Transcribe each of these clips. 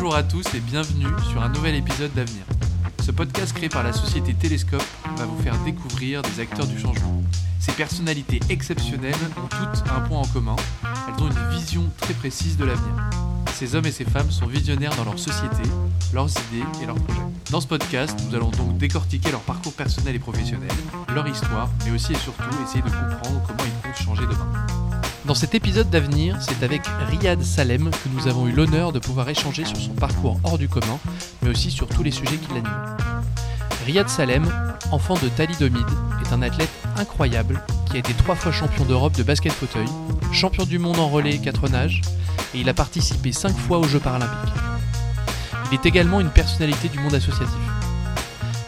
Bonjour à tous et bienvenue sur un nouvel épisode d'Avenir. Ce podcast créé par la société Télescope va vous faire découvrir des acteurs du changement. Ces personnalités exceptionnelles ont toutes un point en commun, elles ont une vision très précise de l'avenir. Ces hommes et ces femmes sont visionnaires dans leur société, leurs idées et leurs projets. Dans ce podcast, nous allons donc décortiquer leur parcours personnel et professionnel, leur histoire, mais aussi et surtout essayer de comprendre comment ils comptent changer demain. Dans cet épisode d'avenir, c'est avec Riyad Salem que nous avons eu l'honneur de pouvoir échanger sur son parcours hors du commun, mais aussi sur tous les sujets qui l'animent. Riyad Salem, enfant de thalidomide, est un athlète incroyable qui a été trois fois champion d'Europe de basket fauteuil, champion du monde en relais 4 nages, et il a participé 5 fois aux Jeux paralympiques. Il est également une personnalité du monde associatif.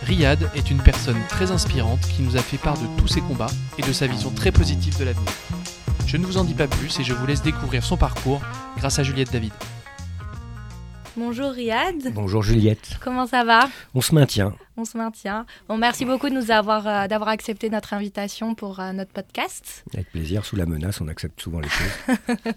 Riyad est une personne très inspirante qui nous a fait part de tous ses combats et de sa vision très positive de l'avenir. Je ne vous en dis pas plus et je vous laisse découvrir son parcours grâce à Juliette David. Bonjour Riyad. Bonjour Juliette. Comment ça va? On se maintient. On se maintient. Bon, merci beaucoup de nous avoir euh, d'avoir accepté notre invitation pour euh, notre podcast. Avec plaisir. Sous la menace, on accepte souvent les choses.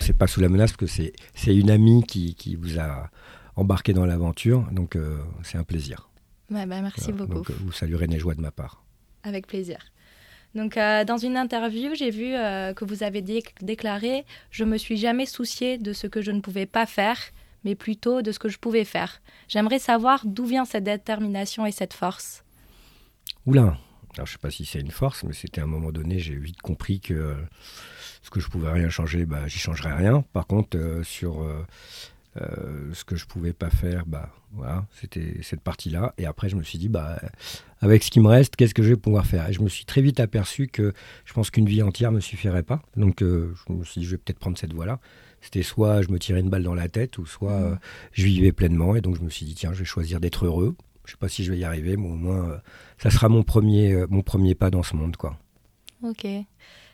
c'est pas sous la menace parce que c'est c'est une amie qui, qui vous a embarqué dans l'aventure, donc euh, c'est un plaisir. Ouais, bah, merci Voilà. beaucoup. Donc vous saluerez mes joies de ma part. Avec plaisir. Donc, euh, dans une interview, j'ai vu euh, que vous avez dé- déclaré Je me suis jamais soucié de ce que je ne pouvais pas faire, mais plutôt de ce que je pouvais faire. J'aimerais savoir d'où vient cette détermination et cette force. Oula. Alors je sais pas si c'est une force, mais c'était à un moment donné, j'ai vite compris que euh, ce que je pouvais rien changer, bah j'y changerais rien. Par contre, sur euh, ce que je pouvais pas faire, bah voilà, c'était cette partie-là. Et après, je me suis dit, bah avec ce qui me reste, qu'est-ce que je vais pouvoir faire? Et je me suis très vite aperçu que je pense qu'une vie entière me suffirait pas. Donc euh, je me suis dit, je vais peut-être prendre cette voie-là. C'était soit je me tirais une balle dans la tête, ou soit euh, je vivais pleinement. Et donc je me suis dit, tiens, je vais choisir d'être heureux. Je sais pas si je vais y arriver, mais au moins, ça sera mon premier, mon premier pas dans ce monde, quoi. Ok.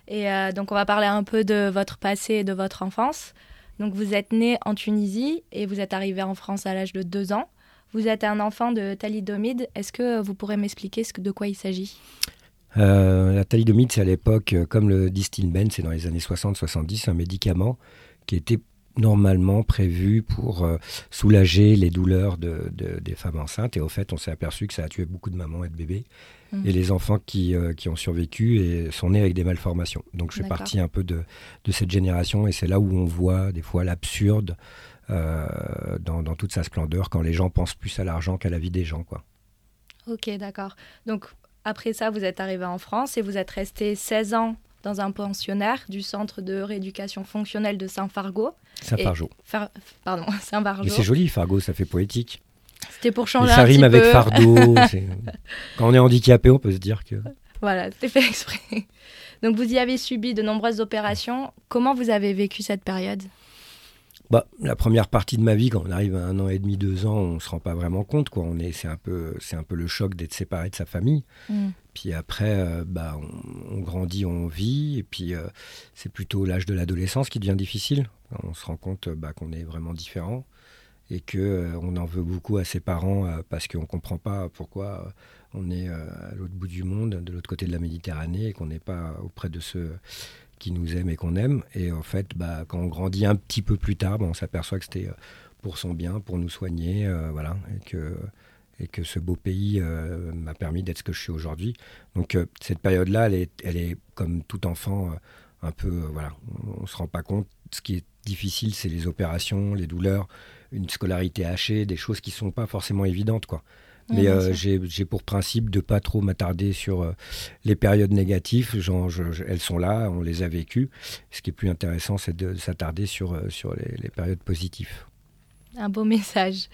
Et donc, on va parler un peu de votre passé et de votre enfance. Donc, vous êtes né en Tunisie et vous êtes arrivé en France à l'âge de 2 ans. Vous êtes un enfant de thalidomide. Est-ce que vous pourrez m'expliquer de quoi il s'agit? Euh, la thalidomide, c'est à l'époque, euh, comme le distilben, c'est dans les années 60-70, un médicament qui était normalement prévu pour euh, soulager les douleurs de- des femmes enceintes. Et au fait, on s'est aperçu que ça a tué beaucoup de mamans et de bébés. Mhm. Et les enfants qui, euh, qui ont survécu et sont nés avec des malformations. Donc je fais partie un peu de, de cette génération et c'est là où on voit des fois l'absurde euh, dans, dans toute sa splendeur quand les gens pensent plus à l'argent qu'à la vie des gens. Quoi. Ok, d'accord. Donc, après ça, vous êtes arrivé en France et vous êtes resté 16 ans dans un pensionnaire du centre de rééducation fonctionnelle de Saint-Fargeau. Saint-Fargeau. Far- Pardon, Saint-Fargeau. Mais c'est joli, Fargo, ça fait poétique. C'était pour Mais changer ça un rime petit avec peu. fardeau. Quand on est handicapé, on peut se dire que. Voilà, c'était fait exprès. Donc, vous y avez subi de nombreuses opérations. Comment vous avez vécu cette période? Bah, la première partie de ma vie, quand on arrive à un an et demi, deux ans, on se rend pas vraiment compte. Quoi. On est, c'est un peu, c'est un peu le choc d'être séparé de sa famille. Mm. Puis après, euh, bah, on, on grandit, on vit, et puis euh, c'est plutôt l'âge de l'adolescence qui devient difficile. On se rend compte bah, qu'on est vraiment différent et que euh, on en veut beaucoup à ses parents euh, parce qu'on comprend pas pourquoi euh, on est à l'autre bout du monde, de l'autre côté de la Méditerranée, et qu'on n'est pas auprès de ceux qui nous aiment et qu'on aime. Et en fait, bah, quand on grandit un petit peu plus tard, bah, on s'aperçoit que c'était pour son bien, pour nous soigner, voilà, et que et que ce beau pays m'a permis d'être ce que je suis aujourd'hui. Donc cette période-là, elle est, elle est comme tout enfant un peu, voilà, on, on se rend pas compte. Ce qui est difficile, c'est les opérations, les douleurs, une scolarité hachée, des choses qui sont pas forcément évidentes, quoi. Mais euh, j'ai pour principe de pas trop m'attarder sur euh, les périodes négatives. Genre, je- je- elles sont là, on les a vécues. Ce qui est plus intéressant, c'est de s'attarder sur, euh, sur les, les périodes positives. Un beau message.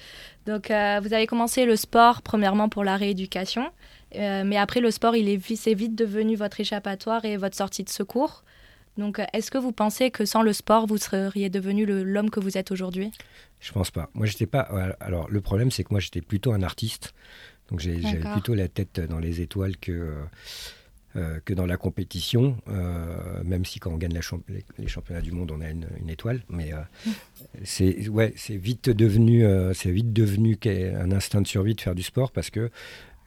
Donc, vous avez commencé le sport, premièrement pour la rééducation. Mais après, le sport, il est vite devenu votre échappatoire et votre sortie de secours. Donc, euh, est-ce que vous pensez que sans le sport, vous seriez devenu l'homme que vous êtes aujourd'hui? Je pense pas. Moi, j'étais pas. ouais, Alors, le problème, c'est que moi, j'étais plutôt un artiste. Donc, j'avais plutôt la tête dans les étoiles que, euh, euh, que dans la compétition. euh, même si, quand on gagne la champ- les, les championnats du monde, on a une, une étoile. Mais euh, c'est ouais, c'est vite devenu, euh, c'est vite devenu qu'un instinct de survie de faire du sport parce que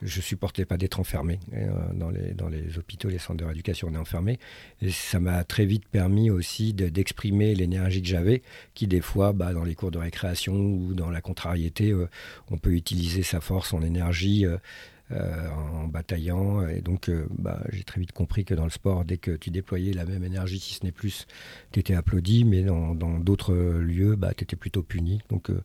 je supportais pas d'être enfermé dans, les, dans les hôpitaux, les centres de rééducation, on est enfermé. Et ça m'a très vite permis aussi d'exprimer l'énergie que j'avais, qui des fois, bah, dans les cours de récréation ou dans la contrariété, on peut utiliser sa force, son énergie. Euh, en bataillant. Et donc, euh, bah, j'ai très vite compris que dans le sport, dès que tu déployais la même énergie, si ce n'est plus, tu étais applaudi, mais dans d'autres lieux, bah, tu étais plutôt puni. Donc, euh,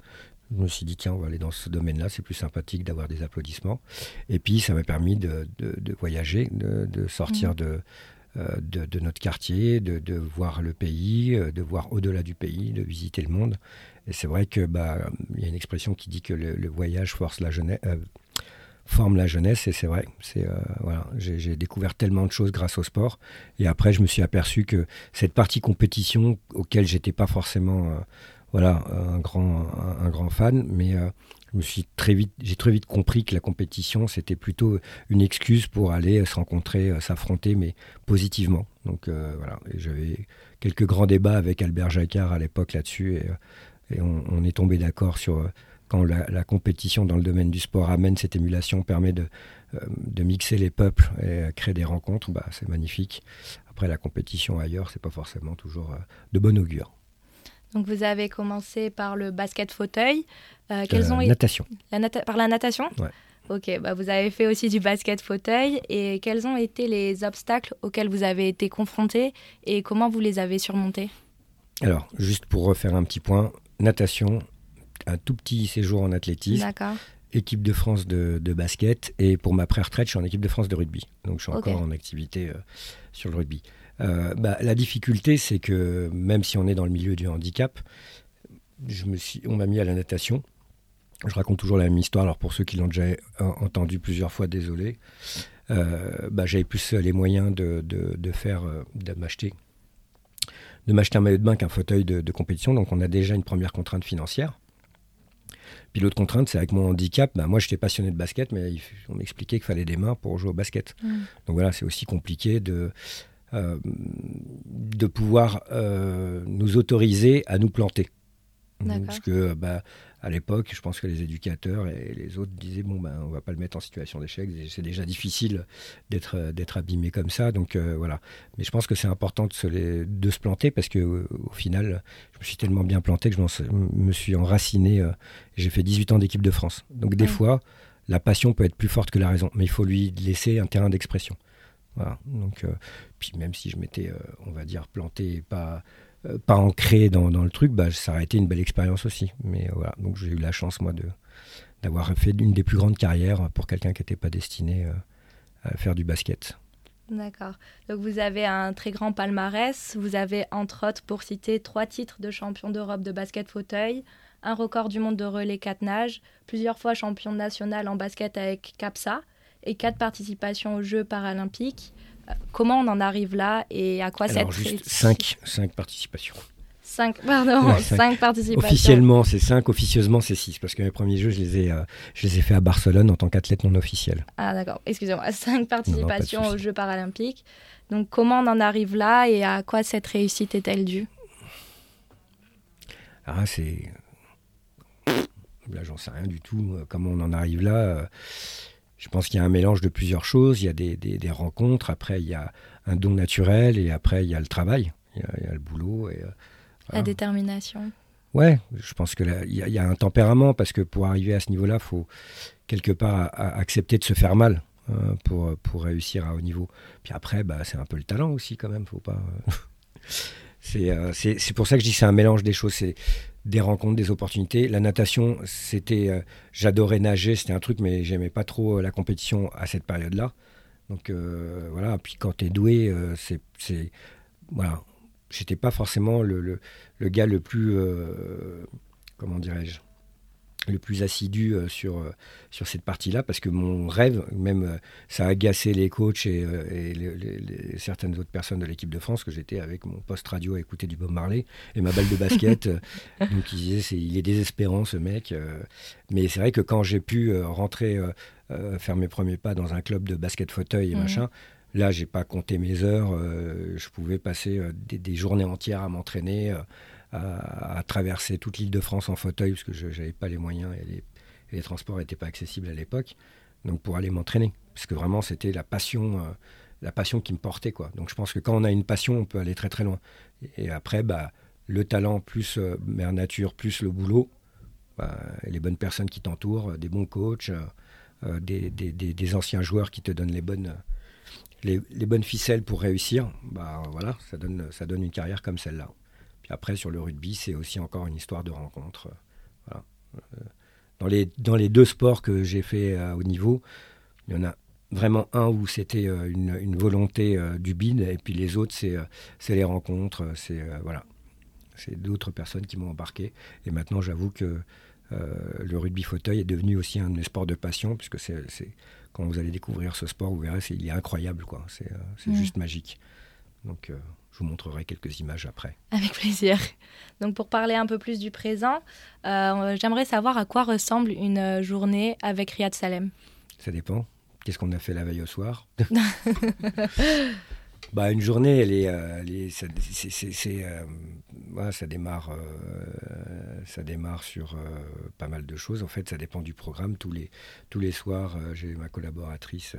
je me suis dit, tiens, on va aller dans ce domaine-là, c'est plus sympathique d'avoir des applaudissements. Et puis, ça m'a permis de, voyager, de, sortir mmh. de, de, notre quartier, de, voir le pays, de voir au-delà du pays, de visiter le monde. Et c'est vrai que bah, il y a une expression qui dit que le, voyage force la jeunesse, forme la jeunesse et c'est vrai. C'est euh, voilà, j'ai découvert tellement de choses grâce au sport et après je me suis aperçu que cette partie compétition auquel j'étais pas forcément euh, voilà un grand fan, mais euh, j'ai très vite compris que la compétition c'était plutôt une excuse pour aller se rencontrer, s'affronter mais positivement. Donc voilà, j'avais quelques grands débats avec Albert Jacquard à l'époque là-dessus et, on, est tombé d'accord sur quand la, compétition dans le domaine du sport amène cette émulation, permet de, euh, mixer les peuples et euh, créer des rencontres, bah, c'est magnifique. Après, la compétition ailleurs, c'est pas forcément toujours euh, de bon augure. Donc, vous avez commencé par le basket fauteuil. quels ont natation. par la natation ouais. Ok, bah vous avez fait aussi du basket fauteuil. Et quels ont été les obstacles auxquels vous avez été confrontés et comment vous les avez surmontés? Alors, juste pour refaire un petit point, natation, un tout petit séjour en athlétisme. Équipe de France de, basket. Et pour ma pré-retraite, je suis en équipe de France de rugby. Donc je suis encore en activité euh, sur le rugby. Euh, bah, la difficulté, c'est que même si on est dans le milieu du handicap, je me suis, on m'a mis à la natation. Je raconte toujours la même histoire. Alors pour ceux qui l'ont déjà entendu plusieurs fois, désolé. Euh, bah, j'avais plus les moyens de, de faire, de m'acheter de m'acheter un maillot de bain qu'un fauteuil de, compétition. Donc on a déjà une première contrainte financière. Puis l'autre contrainte, c'est avec mon handicap, bah, moi j'étais passionné de basket, mais on m'expliquait qu'il fallait des mains pour jouer au basket. Mm. Donc voilà, c'est aussi compliqué de, euh, de pouvoir euh, nous autoriser à nous planter. Parce que bah, à l'époque, je pense que les éducateurs et les autres disaient bon ben on va pas le mettre en situation d'échec, c'est déjà difficile d'être d'être abîmé comme ça, donc euh, voilà. Mais je pense que c'est important de se, de se planter parce que au final, je me suis tellement bien planté que je me suis enraciné. Euh, j'ai fait 18 ans d'équipe de France, donc des fois la passion peut être plus forte que la raison, mais il faut lui laisser un terrain d'expression. Voilà. Donc, euh, puis même si je m'étais, on va dire, planté, pas euh, pas ancré dans, le truc, bah, ça aurait été une belle expérience aussi. Mais voilà, donc j'ai eu la chance, moi, de, d'avoir fait une des plus grandes carrières pour quelqu'un qui n'était pas destiné euh, à faire du basket. D'accord. Donc vous avez un très grand palmarès. Vous avez, entre autres, pour citer, trois titres de champion d'Europe de basket fauteuil, un record du monde de relais 4 nages, plusieurs fois champion national en basket avec CAPSA et quatre participations aux Jeux paralympiques. Comment on en arrive là et à quoi Alors, cette juste 5 cinq, participations. 5 pardon, cinq. participations. Officiellement, c'est 5, officieusement, c'est 6, parce que mes premiers jeux, je les ai, euh, je les ai faits à Barcelone en tant qu'athlète non officiel. Ah d'accord, excusez-moi, 5 participations aux Jeux paralympiques. Donc comment on en arrive là et à quoi cette réussite est-elle due? Ah, c'est... Là, j'en sais rien du tout. Euh, comment on en arrive là euh, je pense qu'il y a un mélange de plusieurs choses. Il y a des, des, rencontres, après il y a un don naturel et après il y a le travail, il y a, le boulot. Et, euh, La détermination. Ouais, je pense qu'il y, y, a un tempérament parce que pour arriver à ce niveau-là, il faut quelque part accepter de se faire mal hein, pour, pour réussir à haut niveau. Puis après, bah, c'est un peu le talent aussi quand même, faut pas. Euh, c'est pour ça que je dis c'est un mélange des choses. C'est des rencontres, des opportunités. La natation, c'était, euh, j'adorais nager, c'était un truc, mais j'aimais pas trop euh, la compétition à cette période-là. Donc euh, voilà, puis quand tu es doué, c'est, c'est, voilà, j'étais pas forcément le, gars le plus, comment dirais-je, le plus assidu euh, sur, euh, sur cette partie-là, parce que mon rêve, même euh, ça a agacé les coachs et, certaines autres personnes de l'équipe de France, que j'étais avec mon poste radio à écouter du Bob Marley et ma balle de basket. donc ils disaient, il est désespérant ce mec. mais c'est vrai que quand j'ai pu rentrer, faire mes premiers pas dans un club de basket fauteuil et mmh. machin, Là, j'ai pas compté mes heures. je pouvais passer des, des, journées entières à m'entraîner à, traverser toute l'île de France en fauteuil, parce que je n'avais pas les moyens et les, transports n'étaient pas accessibles à l'époque. donc pour aller m'entraîner. Parce que vraiment, c'était la passion, euh, la passion qui me portait. Quoi. Donc je pense que quand on a une passion, on peut aller très très loin. Et, après, bah, le talent plus euh, mère nature, plus le boulot, bah, les bonnes personnes qui t'entourent, des bons coachs, euh, des, anciens joueurs qui te donnent les bonnes, les, les, bonnes ficelles pour réussir, bah, voilà, ça donne, ça donne une carrière comme celle-là. Puis après, sur le rugby, c'est aussi encore une histoire de rencontre. Voilà. Dans les, dans les deux sports que j'ai fait à haut niveau, il y en a vraiment un où c'était euh, une, une, volonté euh, du bid, et puis les autres, c'est euh, les rencontres, c'est voilà, c'est d'autres personnes qui m'ont embarqué. Et maintenant, j'avoue que le rugby fauteuil est devenu aussi un sport de passion, puisque c'est quand vous allez découvrir ce sport, vous verrez, il est incroyable, quoi. C'est mmh. juste magique. Donc, je vous montrerai quelques images après. Avec plaisir. Donc pour parler un peu plus du présent, euh, j'aimerais savoir à quoi ressemble une journée avec Riyad Salem. Ça dépend. Qu'est-ce qu'on a fait la veille au soir? Bah, une journée, elle est, euh, c'est, euh, ça démarre, ça démarre sur pas mal de choses. En fait, ça dépend du programme. Tous les, tous les soirs, j'ai ma collaboratrice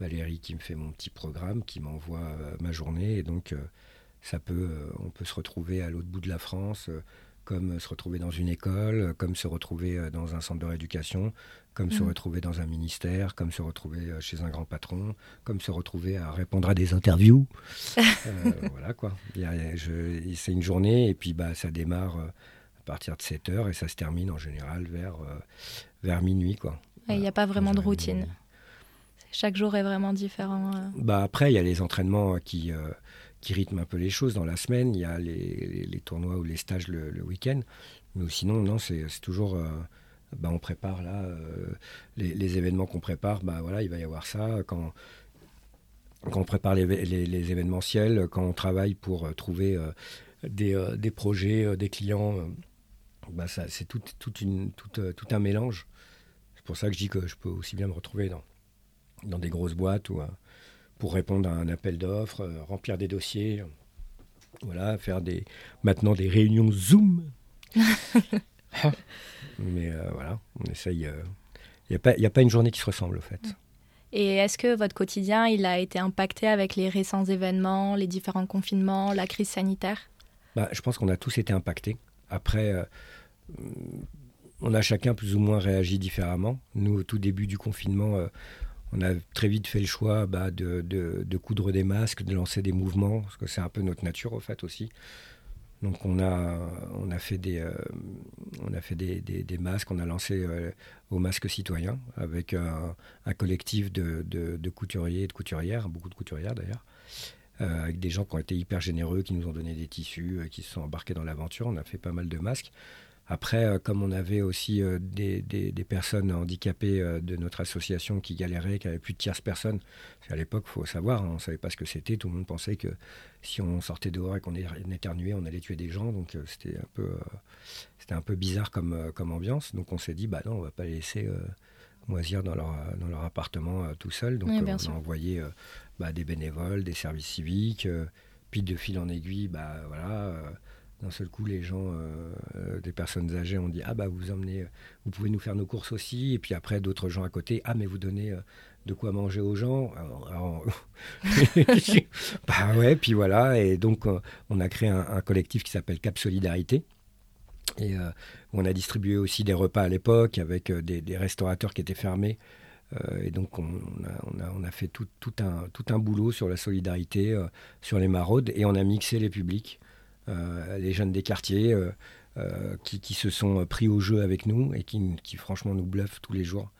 Valérie qui me fait mon petit programme, qui m'envoie euh, ma journée. Et donc, euh, ça peut, euh, on peut se retrouver à l'autre bout de la France, comme se retrouver dans une école, comme se retrouver dans un centre de rééducation, comme se mmh. retrouver dans un ministère, comme se retrouver chez un grand patron, comme se retrouver à répondre à des interviews. voilà quoi. C'est une journée et puis bah, ça démarre à partir de 7 heures et ça se termine en général vers, vers minuit. Il n'y a pas vraiment de routine chaque jour est vraiment différent. Euh. Bah après, il y a les entraînements qui, euh, qui rythment un peu les choses dans la semaine. Il y a les, les, tournois ou les stages le, week-end. Mais sinon, non, c'est toujours. Euh, bah, on prépare là les, les, événements qu'on prépare. Bah voilà, il va y avoir ça quand. Quand on prépare les, les, événementiels, quand on travaille pour trouver des, projets, des clients, bah c'est tout un mélange. C'est pour ça que je dis que je peux aussi bien me retrouver dans, dans des grosses boîtes ou, euh, pour répondre à un appel d'offres, euh, remplir des dossiers, voilà, faire des, maintenant des réunions Zoom. Mais euh, voilà, on essaye. Il n'y a, pas, a pas une journée qui se ressemble, au fait. Et est-ce que votre quotidien, il a été impacté avec les récents événements, les différents confinements, la crise sanitaire? Bah, Je pense qu'on a tous été impactés. Après, on a chacun plus ou moins réagi différemment. Nous, au tout début du confinement, on a très vite fait le choix bah, de, coudre des masques, de lancer des mouvements, parce que c'est un peu notre nature au fait aussi. Donc on a, fait, des, euh, des, masques, on a lancé euh, au masque citoyen avec un, collectif de, couturiers et de couturières, beaucoup de couturières d'ailleurs, euh, avec des gens qui ont été hyper généreux, qui nous ont donné des tissus, qui se sont embarqués dans l'aventure. On a fait pas mal de masques. Après, euh, comme on avait aussi euh, des, personnes handicapées euh, de notre association qui galéraient, qui n'avaient plus de tierces personnes, à l'époque, il faut savoir, hein, on ne savait pas ce que c'était. Tout le monde pensait que si on sortait dehors et qu'on éternuait, on allait tuer des gens. Donc c'était un peu, c'était un peu bizarre comme, comme ambiance. Donc on s'est dit, bah non, on ne va pas les laisser moisir dans leur, dans leur appartement tout seul. Donc on a envoyé bah, des bénévoles, des services civiques. puis de fil en aiguille, bah voilà d'un seul coup, les gens, euh, euh, des personnes âgées, ont dit Ah, bah, vous emmenez, vous pouvez nous faire nos courses aussi. Et puis après, d'autres gens à côté Ah, mais vous donnez euh, de quoi manger aux gens. bah ouais, puis voilà. Et donc, on a créé un, collectif qui s'appelle Cap Solidarité. Et on a distribué aussi des repas à l'époque avec des, restaurateurs qui étaient fermés. et donc, on, a, on, a, fait tout un boulot sur la solidarité, sur les maraudes, et on a mixé les publics. Euh, les jeunes des quartiers euh, euh, qui, se sont pris au jeu avec nous et qui, franchement nous bluffent tous les jours.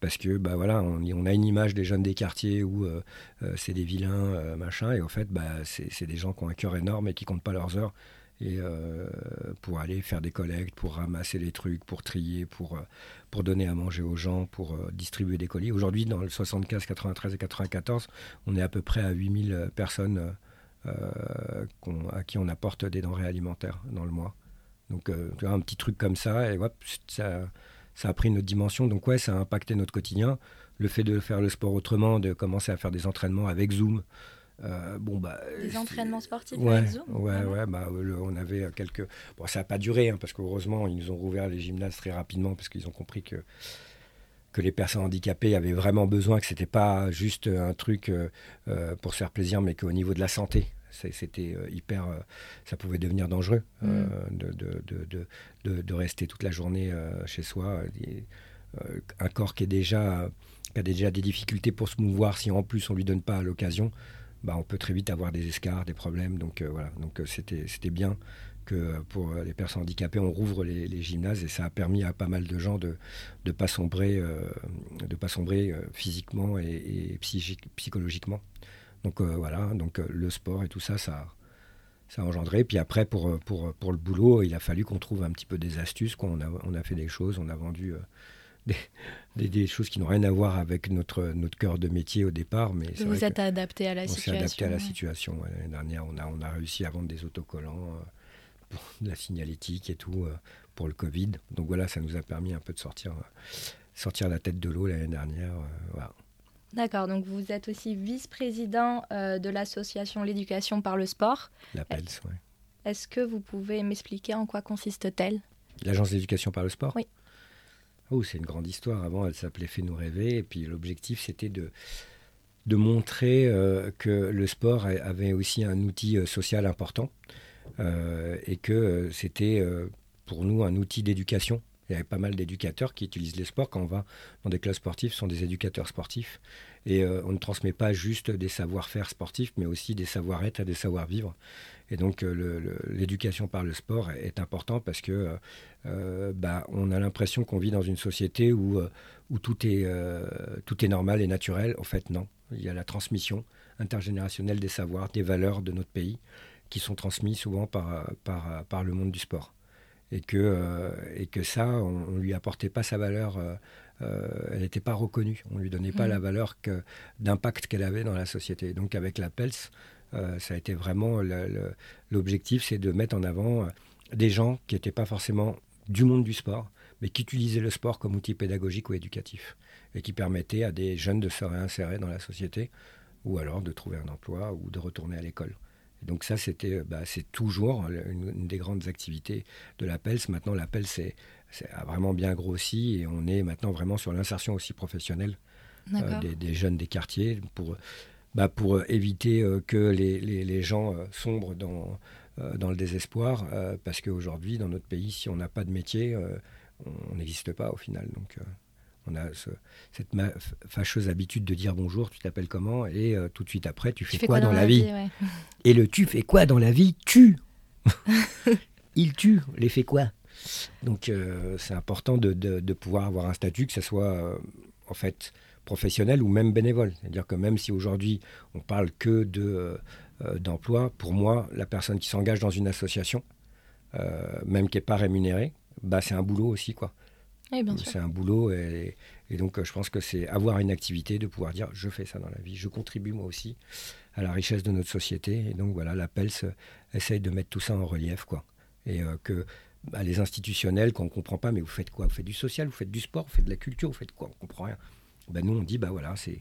Parce que bah voilà on, a une image des jeunes des quartiers où c'est des vilains machin et au fait bah c'est des gens qui ont un cœur énorme et qui comptent pas leurs heures et pour aller faire des collectes pour ramasser les trucs pour trier pour pour donner à manger aux gens pour distribuer des colis. Aujourd'hui dans le 75 93 et 94 on est à peu près à 8000 personnes euh, à qui on apporte des denrées alimentaires dans le mois. Donc, euh, tu vois, un petit truc comme ça, et ça, ça a pris une autre dimension. Donc, ouais, ça a impacté notre quotidien. Le fait de faire le sport autrement, de commencer à faire des entraînements avec Zoom. Euh, bon, bah, des entraînements sportifs ouais, avec Zoom Ouais, ouais, bah, on avait quelques. Bon, ça n'a pas duré, hein, parce qu'heureusement, ils nous ont rouvert les gymnases très rapidement, parce qu'ils ont compris que que les personnes handicapées avaient vraiment besoin, que c'était pas juste un truc pour se faire plaisir, mais qu'au niveau de la santé, c'était hyper, ça pouvait devenir dangereux mm. de, de, de, de, rester toute la journée chez soi. un corps qui est déjà qui a déjà des difficultés pour se mouvoir, si en plus on lui donne pas l'occasion, bah, on peut très vite avoir des escarres, des problèmes. Donc voilà, donc c'était c'était bien que pour les personnes handicapées, on rouvre les, gymnases et ça a permis à pas mal de gens de ne pas sombrer, de pas sombrer physiquement et, psychologiquement. Donc euh, voilà, donc euh, le sport et tout ça, ça, ça a engendré. Puis après, pour, euh, pour, pour le boulot, il a fallu qu'on trouve un petit peu des astuces. On, a, on a fait des choses, on a vendu des, des, choses qui n'ont rien à voir avec notre, notre cœur de métier au départ. Mais vous vous êtes adapté à la situation. On s'est adapté à la situation. L'année dernière, on a, on a réussi à vendre des autocollants, de la signalétique et tout pour le Covid. Donc voilà, ça nous a permis un peu de sortir, sortir la tête de l'eau l'année dernière. voilà. D'accord, donc vous êtes aussi vice-président euh, de l'association L'éducation par le sport. La PELS, oui. Est-ce que vous pouvez m'expliquer en quoi consiste-t-elle? L'agence d'éducation par le sport? Oui. Oh, c'est une grande histoire. Avant, elle s'appelait Fais-nous rêver. Et puis l'objectif, c'était de, de montrer euh, que le sport avait aussi un outil euh, social important et que c'était pour nous un outil d'éducation il y avait pas mal d'éducateurs qui utilisent les sports. Quand on va dans des clubs sportifs, sont des éducateurs sportifs. Et euh, on ne transmet pas juste des savoir-faire sportifs, mais aussi des savoir-être et des savoir-vivre. Et donc euh, l'éducation par le sport est important parce que euh, bah, on a l'impression qu'on vit dans une société où, tout est normal et naturel. En fait, non. Il y a la transmission intergénérationnelle des savoirs, des valeurs de notre pays qui sont transmis souvent par, par, par le monde du sport et que, euh, et que ça, on ne lui apportait pas sa valeur, euh, euh, elle n'était pas reconnue, on ne lui donnait pas mm. la valeur d'impact qu'elle avait dans la société. Donc avec la PELS, ça a été vraiment l'objectif, c'est de mettre en avant des gens qui n'étaient pas forcément du monde du sport, mais qui utilisaient le sport comme outil pédagogique ou éducatif, et qui permettaient à des jeunes de se réinsérer dans la société, ou alors de trouver un emploi ou de retourner à l'école donc ça, c'était, euh, bah, c'est toujours une, des grandes activités de l'APELS. Maintenant, l'APELS c'est, a vraiment bien grossi et on est maintenant vraiment sur l'insertion aussi professionnelle euh, des, jeunes des quartiers pour, bah, pour éviter euh, que les, les, gens sombrent dans, dans le désespoir. parce qu'aujourd'hui, dans notre pays, si on n'a pas de métier, on n'existe pas au final. Donc, on a cette fâcheuse habitude de dire bonjour, tu t'appelles comment Et euh, tout de suite après, tu fais, quoi, dans, la vie, Et le tu fais quoi dans la vie? Tu Il tue, les fait quoi? Donc euh, c'est important de, pouvoir avoir un statut, que ce soit euh, en fait professionnel ou même bénévole. C'est-à-dire que même si aujourd'hui on parle que de d'emploi, pour moi, la personne qui s'engage dans une association, même qui n'est pas rémunérée, bah, c'est un boulot aussi. quoi. C'est un boulot et, donc je pense que c'est avoir une activité, de pouvoir dire je fais ça dans la vie, je contribue moi aussi à la richesse de notre société. Et donc voilà, l'appel essaye de mettre tout ça en relief. quoi. Et euh, que bah, les institutionnels, quand on ne comprend pas, mais vous faites quoi? Vous faites du social, vous faites du sport, vous faites de la culture, vous faites quoi? On ne comprend rien. Ben, nous, on dit, bah voilà, c'est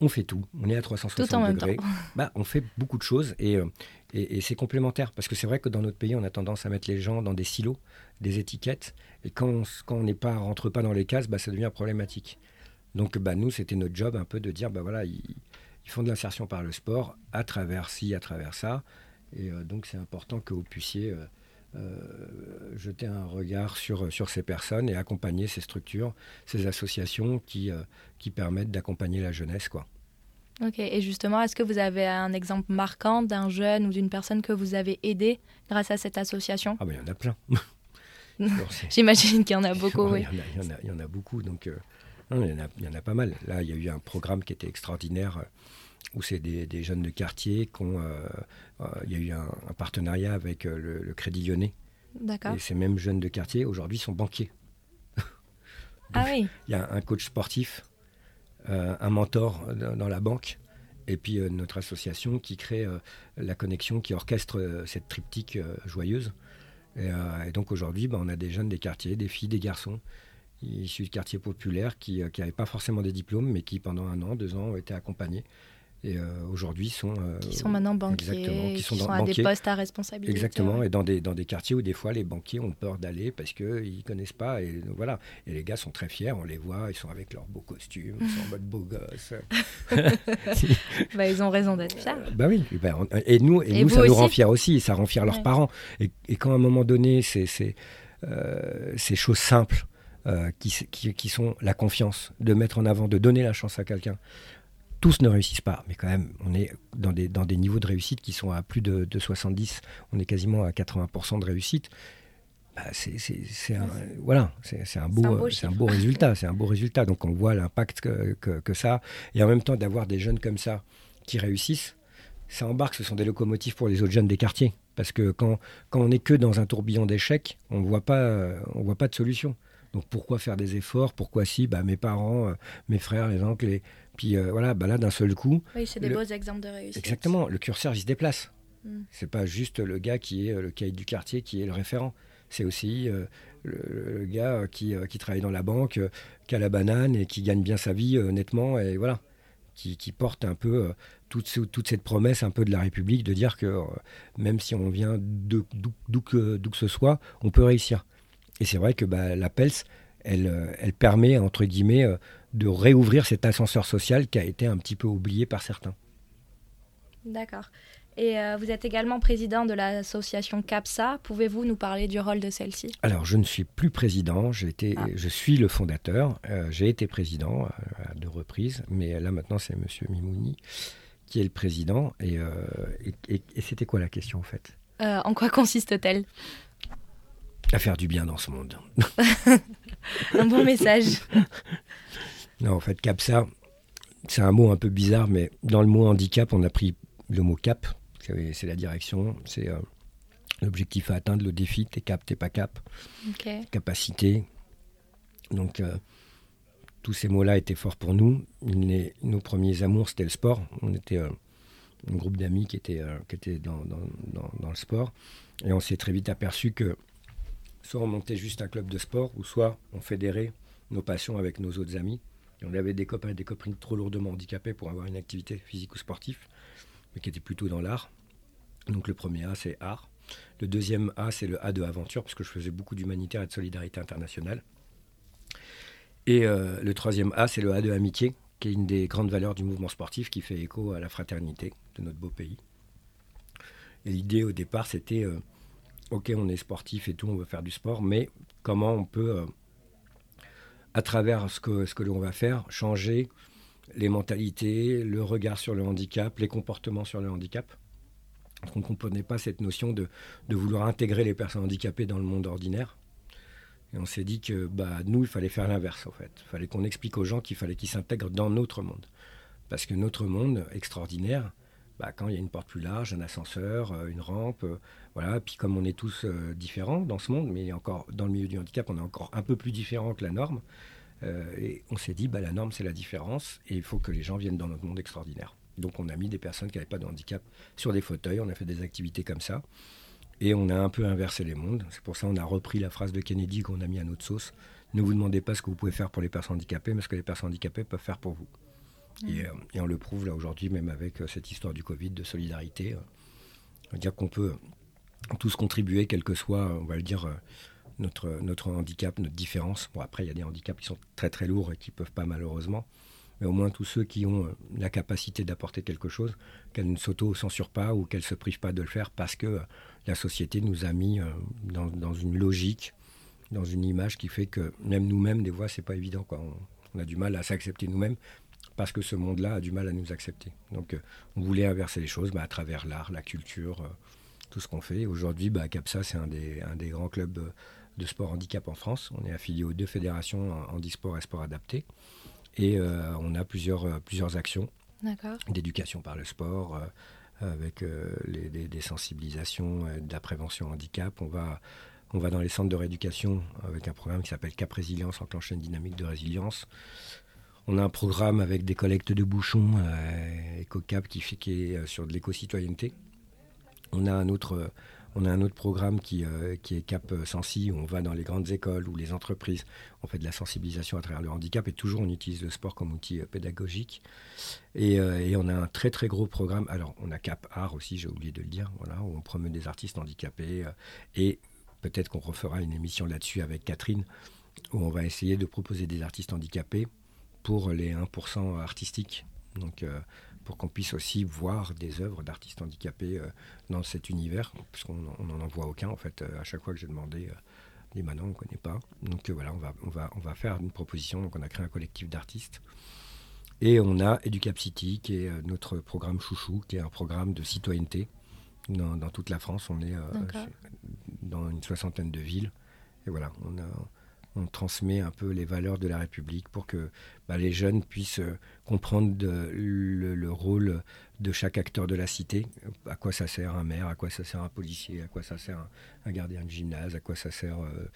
on fait tout. On est à 360 degrés. Bah, on fait beaucoup de choses euh, et, c'est complémentaire. Parce que c'est vrai que dans notre pays, on a tendance à mettre les gens dans des silos, des étiquettes. Et quand on n'est pas, rentre pas dans les cases, bah, ça devient problématique. Donc bah, nous, c'était notre job un peu de dire, bah, voilà, ils, font de l'insertion par le sport, à travers ci, à travers ça. Et euh, donc c'est important que vous puissiez euh, jeter un regard sur, sur ces personnes et accompagner ces structures, ces associations qui, qui permettent d'accompagner la jeunesse. Quoi. Ok, et justement, est-ce que vous avez un exemple marquant d'un jeune ou d'une personne que vous avez aidé grâce à cette association? Ah, ben il y en a plein. J'imagine qu'il y en a beaucoup, oui. Il y, en a, beaucoup, donc euh, il, y en a, pas mal. Là, il y a eu un programme qui était extraordinaire euh, où c'est des, jeunes de quartier qui ont. Euh, il y a eu un, partenariat avec le, Crédit Lyonnais. D'accord. Et ces mêmes jeunes de quartier, aujourd'hui, sont banquiers. ah oui. Il y a un coach sportif, un mentor dans la banque et puis notre association qui crée la connexion, qui orchestre cette triptyque joyeuse. Euh, et, donc aujourd'hui, bah, on a des jeunes des quartiers, des filles, des garçons, issus de quartiers populaires qui n'avaient euh, pas forcément des diplômes, mais qui pendant un an, deux ans ont été accompagnés et aujourd'hui sont qui sont maintenant banquiers, qui sont, à des postes à responsabilité. Exactement, et dans des dans des quartiers où des fois les banquiers ont peur d'aller parce que ils connaissent pas et voilà. Et les gars sont très fiers, on les voit, ils sont avec leurs beaux costumes, ils sont en mode beau gosse. bah, ils ont raison d'être fiers. bah oui, bah, et nous et, nous ça nous rend fiers aussi, ça rend fiers leurs parents. Et, et, quand à un moment donné, c'est ces choses simples euh, qui, sont la confiance, de mettre en avant, de donner la chance à quelqu'un. Tous ne réussissent pas, mais quand même, on est dans des, dans des niveaux de réussite qui sont à plus de, 70, on est quasiment à 80% de réussite. Bah, c'est un, voilà, c'est un, beau, un beau résultat. C'est un beau résultat. Donc on voit l'impact que, que, ça. Et en même temps, d'avoir des jeunes comme ça qui réussissent, ça embarque. Ce sont des locomotives pour les autres jeunes des quartiers. Parce que quand, quand on n'est que dans un tourbillon d'échecs, on ne voit, pas, on voit pas de solution. Donc pourquoi faire des efforts? Pourquoi si? Bah, Mes parents, euh, mes frères, les oncles, les... puis euh, voilà, bah là d'un seul coup. Oui, c'est des beaux exemples de réussite. Exactement, le curseur il se déplace. Hmm. C'est pas juste le gars qui est euh, le cahier du quartier qui est le référent. C'est aussi le, gars qui, qui, travaille dans la banque, qui a la banane et qui gagne bien sa vie honnêtement et voilà. Qui, qui, porte un peu toute, toute, cette promesse un peu de la République de dire que même si on vient d'où que, que, ce soit, on peut réussir. Et c'est vrai que bah, la PELS, elle, euh, elle, permet, entre guillemets, euh, de réouvrir cet ascenseur social qui a été un petit peu oublié par certains. D'accord. Et euh, vous êtes également président de l'association CAPSA. Pouvez-vous nous parler du rôle de celle-ci? Alors, je ne suis plus président, été, ah. je suis le fondateur. J'ai été président à deux reprises, mais là maintenant c'est M. Mimouni qui est le président. Et, et, et c'était quoi la question en fait? En quoi consiste-t-elle? À faire du bien dans ce monde. un bon message. Non, en fait, CAPSA, c'est un mot un peu bizarre, mais dans le mot handicap, on a pris le mot cap. C'est la direction, c'est euh, l'objectif à atteindre, le défi, t'es cap, t'es pas cap. Capacité. Donc, euh, tous ces mots-là étaient forts pour nous. nos premiers amours, c'était le sport. On était euh, un groupe d'amis qui était, qui était dans, dans, dans, le sport. Et on s'est très vite aperçu que soit on montait juste un club de sport, ou soit on fédérait nos passions avec nos autres amis. On avait des copains et des copines trop lourdement handicapés pour avoir une activité physique ou sportive, mais qui étaient plutôt dans l'art. Donc le premier A, c'est art. Le deuxième A, c'est le A de aventure, parce que je faisais beaucoup d'humanitaire et de solidarité internationale. Et euh, le troisième A, c'est le A de amitié, qui est une des grandes valeurs du mouvement sportif qui fait écho à la fraternité de notre beau pays. Et l'idée au départ, c'était euh, ok, on est sportif et tout, on veut faire du sport, mais comment on peut, euh, à travers ce que, ce que l'on va faire, changer les mentalités, le regard sur le handicap, les comportements sur le handicap. On ne comprenait pas cette notion de, de, vouloir intégrer les personnes handicapées dans le monde ordinaire. Et on s'est dit que bah, nous, il fallait faire l'inverse, en fait. Il fallait qu'on explique aux gens qu'il fallait qu'ils s'intègrent dans notre monde. Parce que notre monde extraordinaire, bah, quand il y a une porte plus large, un ascenseur, euh, une rampe, euh, voilà. Puis comme on est tous euh, différents dans ce monde, mais encore dans le milieu du handicap, on est encore un peu plus différent que la norme. et on s'est dit, bah, la norme c'est la différence, et il faut que les gens viennent dans notre monde extraordinaire. Donc on a mis des personnes qui n'avaient pas de handicap sur des fauteuils, on a fait des activités comme ça, et on a un peu inversé les mondes. C'est pour ça qu'on a repris la phrase de Kennedy qu'on a mis à notre sauce. Ne vous demandez pas ce que vous pouvez faire pour les personnes handicapées, mais ce que les personnes handicapées peuvent faire pour vous. Euh, et, on le prouve là aujourd'hui, même avec euh, cette histoire du Covid, de solidarité. Euh, on va dire qu'on peut tous contribuer, quel que soit, on va le dire, notre, notre handicap, notre différence. Bon, après, il y a des handicaps qui sont très très lourds et qui ne peuvent pas malheureusement. Mais au moins tous ceux qui ont la capacité d'apporter quelque chose, qu'elles ne s'auto-censurent pas ou qu'elles ne se privent pas de le faire parce que la société nous a mis dans, dans, une logique, dans une image qui fait que même nous-mêmes, des fois, c'est pas évident. Quoi. on a du mal à s'accepter nous-mêmes parce que ce monde-là a du mal à nous accepter. Donc euh, on voulait inverser les choses bah, à travers l'art, la culture, euh, tout ce qu'on fait. Aujourd'hui, bah, CAPSA, c'est un des, un des grands clubs euh, de sport handicap en France. On est affilié aux deux fédérations handisport et sport adapté. Et on a plusieurs, plusieurs actions d'éducation par le sport, avec des, sensibilisations, de la prévention handicap. On va, on va dans les centres de rééducation avec un programme qui s'appelle Cap Résilience, enclencher une dynamique de résilience. On a un programme avec des collectes de bouchons, euh, EcoCap, qui, fait, qui est euh, sur de l'éco-citoyenneté. On a un autre, autre programme qui, est Cap Sensi, où on va dans les grandes écoles ou les entreprises. On fait de la sensibilisation à travers le handicap et toujours on utilise le sport comme outil pédagogique. Et, on a un très très gros programme. Alors on a Cap Art aussi, j'ai oublié de le dire, où on promeut des artistes handicapés. et peut-être qu'on refera une émission là-dessus avec Catherine, où on va essayer de proposer des artistes handicapés pour les 1% artistiques. Donc, euh, pour qu'on puisse aussi voir des œuvres d'artistes handicapés euh, dans cet univers, puisqu'on n'en en voit aucun en fait. Euh, à chaque fois que j'ai demandé, les maintenant on ne connaît pas. Donc voilà, on va, on, va, on va faire une proposition. Donc on a créé un collectif d'artistes. Et on a Educap City, qui est notre programme chouchou, qui est un programme de citoyenneté dans, dans toute la France. On est dans une soixantaine de villes. Et voilà, on a, on transmet un peu les valeurs de la République pour que bah, les jeunes puissent euh, comprendre le, rôle de chaque acteur de la cité, à quoi ça sert un maire, à quoi ça sert un policier, à quoi ça sert un, gardien de gymnase, à quoi ça sert, euh.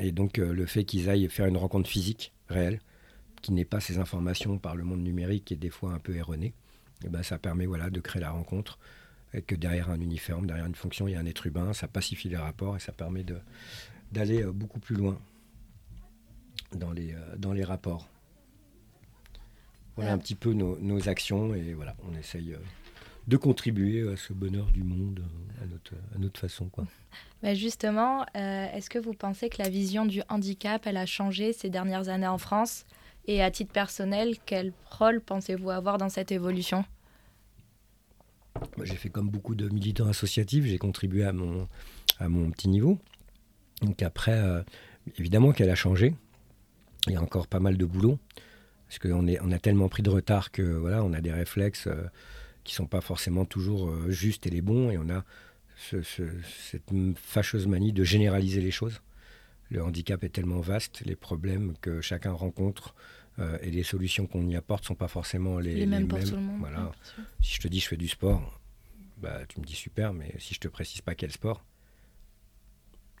Et donc euh, le fait qu'ils aillent faire une rencontre physique réelle, qui n'est pas ces informations par le monde numérique qui est des fois un peu erroné, et ben, ça permet voilà de créer la rencontre et que derrière un uniforme, derrière une fonction, il y a un être humain, ça pacifie les rapports et ça permet de, d'aller euh, beaucoup plus loin dans les, euh, dans les rapports. Voilà un petit peu nos, nos, actions et voilà, on essaye euh, de contribuer à ce bonheur du monde à notre, à notre façon. Quoi. Mais justement, est-ce que vous pensez que la vision du handicap, elle a changé ces dernières années en France? Et à titre personnel, quel rôle pensez-vous avoir dans cette évolution? J'ai fait comme beaucoup de militants associatifs, j'ai contribué à mon, à mon petit niveau. Donc après, euh, évidemment qu'elle a changé. Il y a encore pas mal de boulot. Parce qu'on on a tellement pris de retard que voilà, on a des réflexes euh, qui sont pas forcément toujours euh, justes et les bons. Et on a cette fâcheuse manie de généraliser les choses. Le handicap est tellement vaste, les problèmes que chacun rencontre et les solutions qu'on y apporte sont pas forcément les, mêmes. Pour tout le monde, voilà. si je te dis je fais du sport, bah, tu me dis super, mais si je te précise pas quel sport,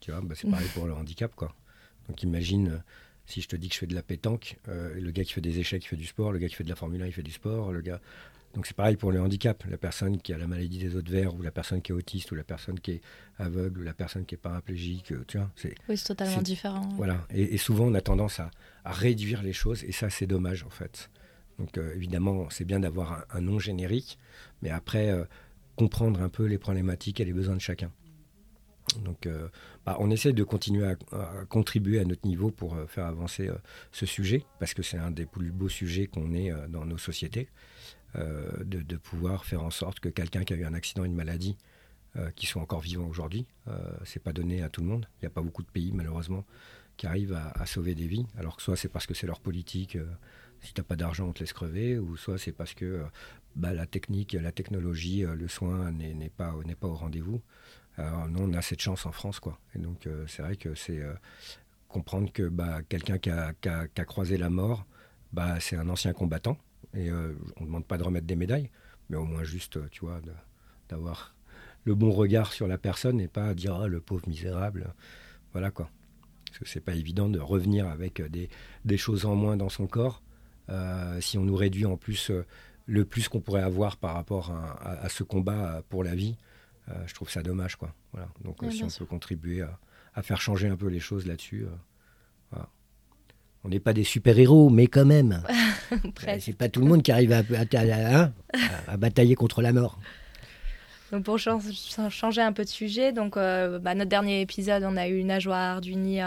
bah, c'est pareil pour le handicap, quoi. Donc imagine, euh, si je te dis que je fais de la pétanque, euh, le gars qui fait des échecs, il fait du sport, le gars qui fait de la Formule 1, il fait du sport, le gars... Donc c'est pareil pour le handicap. La personne qui a la maladie des os de verre, ou la personne qui est autiste, ou la personne qui est aveugle, ou la personne qui est paraplégique, euh, tu vois, c'est... Oui, c'est totalement différent. Voilà. Et, souvent, on a tendance à, réduire les choses, et ça, c'est dommage, en fait. Donc évidemment, c'est bien d'avoir un, nom générique, mais après, comprendre un peu les problématiques et les besoins de chacun. Donc, euh, bah, on essaie de continuer à, contribuer à notre niveau pour euh, faire avancer euh, ce sujet, parce que c'est un des plus beaux sujets qu'on ait dans nos sociétés, de, pouvoir faire en sorte que quelqu'un qui a eu un accident, une maladie, qui soit encore vivant aujourd'hui, c'est pas donné à tout le monde. Il n'y a pas beaucoup de pays, malheureusement, qui arrivent à, sauver des vies. Alors que soit c'est parce que c'est leur politique, si tu n'as pas d'argent, on te laisse crever, ou soit c'est parce que bah, la technique, la technologie, le soin n'est pas au rendez-vous. Alors nous, on a cette chance en France, quoi. Et donc, euh, c'est vrai que c'est euh, comprendre que bah, quelqu'un qui a, croisé la mort, bah, c'est un ancien combattant. Et euh, on ne demande pas de remettre des médailles, mais au moins juste, tu vois, d'avoir le bon regard sur la personne et pas dire ah, le pauvre misérable. Voilà quoi. Parce que c'est pas évident de revenir avec des, choses en moins dans son corps. si on nous réduit en plus le plus qu'on pourrait avoir par rapport à ce combat pour la vie, je trouve ça dommage. Quoi. Voilà. Donc si on peut contribuer à, faire changer un peu les choses là-dessus. Euh, on n'est pas des super-héros, mais quand même. c'est pas tout le monde qui arrive à, hein, à, batailler contre la mort. Donc pour changer un peu de sujet, donc euh, bah, notre dernier épisode, on a eu Nageoire Arduini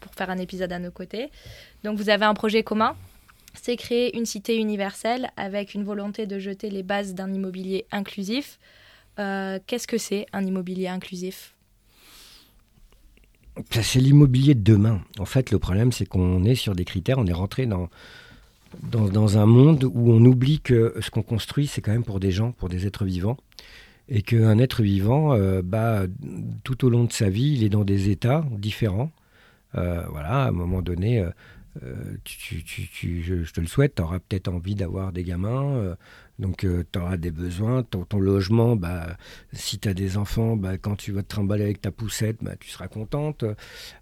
pour faire un épisode à nos côtés. Donc vous avez un projet commun, c'est créer une cité universelle avec une volonté de jeter les bases d'un immobilier inclusif. Euh, qu'est-ce que c'est un immobilier inclusif? C'est l'immobilier de demain. En fait, le problème, c'est qu'on est sur des critères, on est rentré dans, dans, un monde où on oublie que ce qu'on construit, c'est quand même pour des gens, pour des êtres vivants. Et qu'un être vivant, euh, bah, tout au long de sa vie, il est dans des états différents. Euh, voilà, à un moment donné, tu, je, te le souhaite, tu auras peut-être envie d'avoir des gamins, donc, euh, tu auras des besoins. Ton, ton logement, bah, si tu as des enfants, bah, quand tu vas te trimballer avec ta poussette, bah, tu seras contente.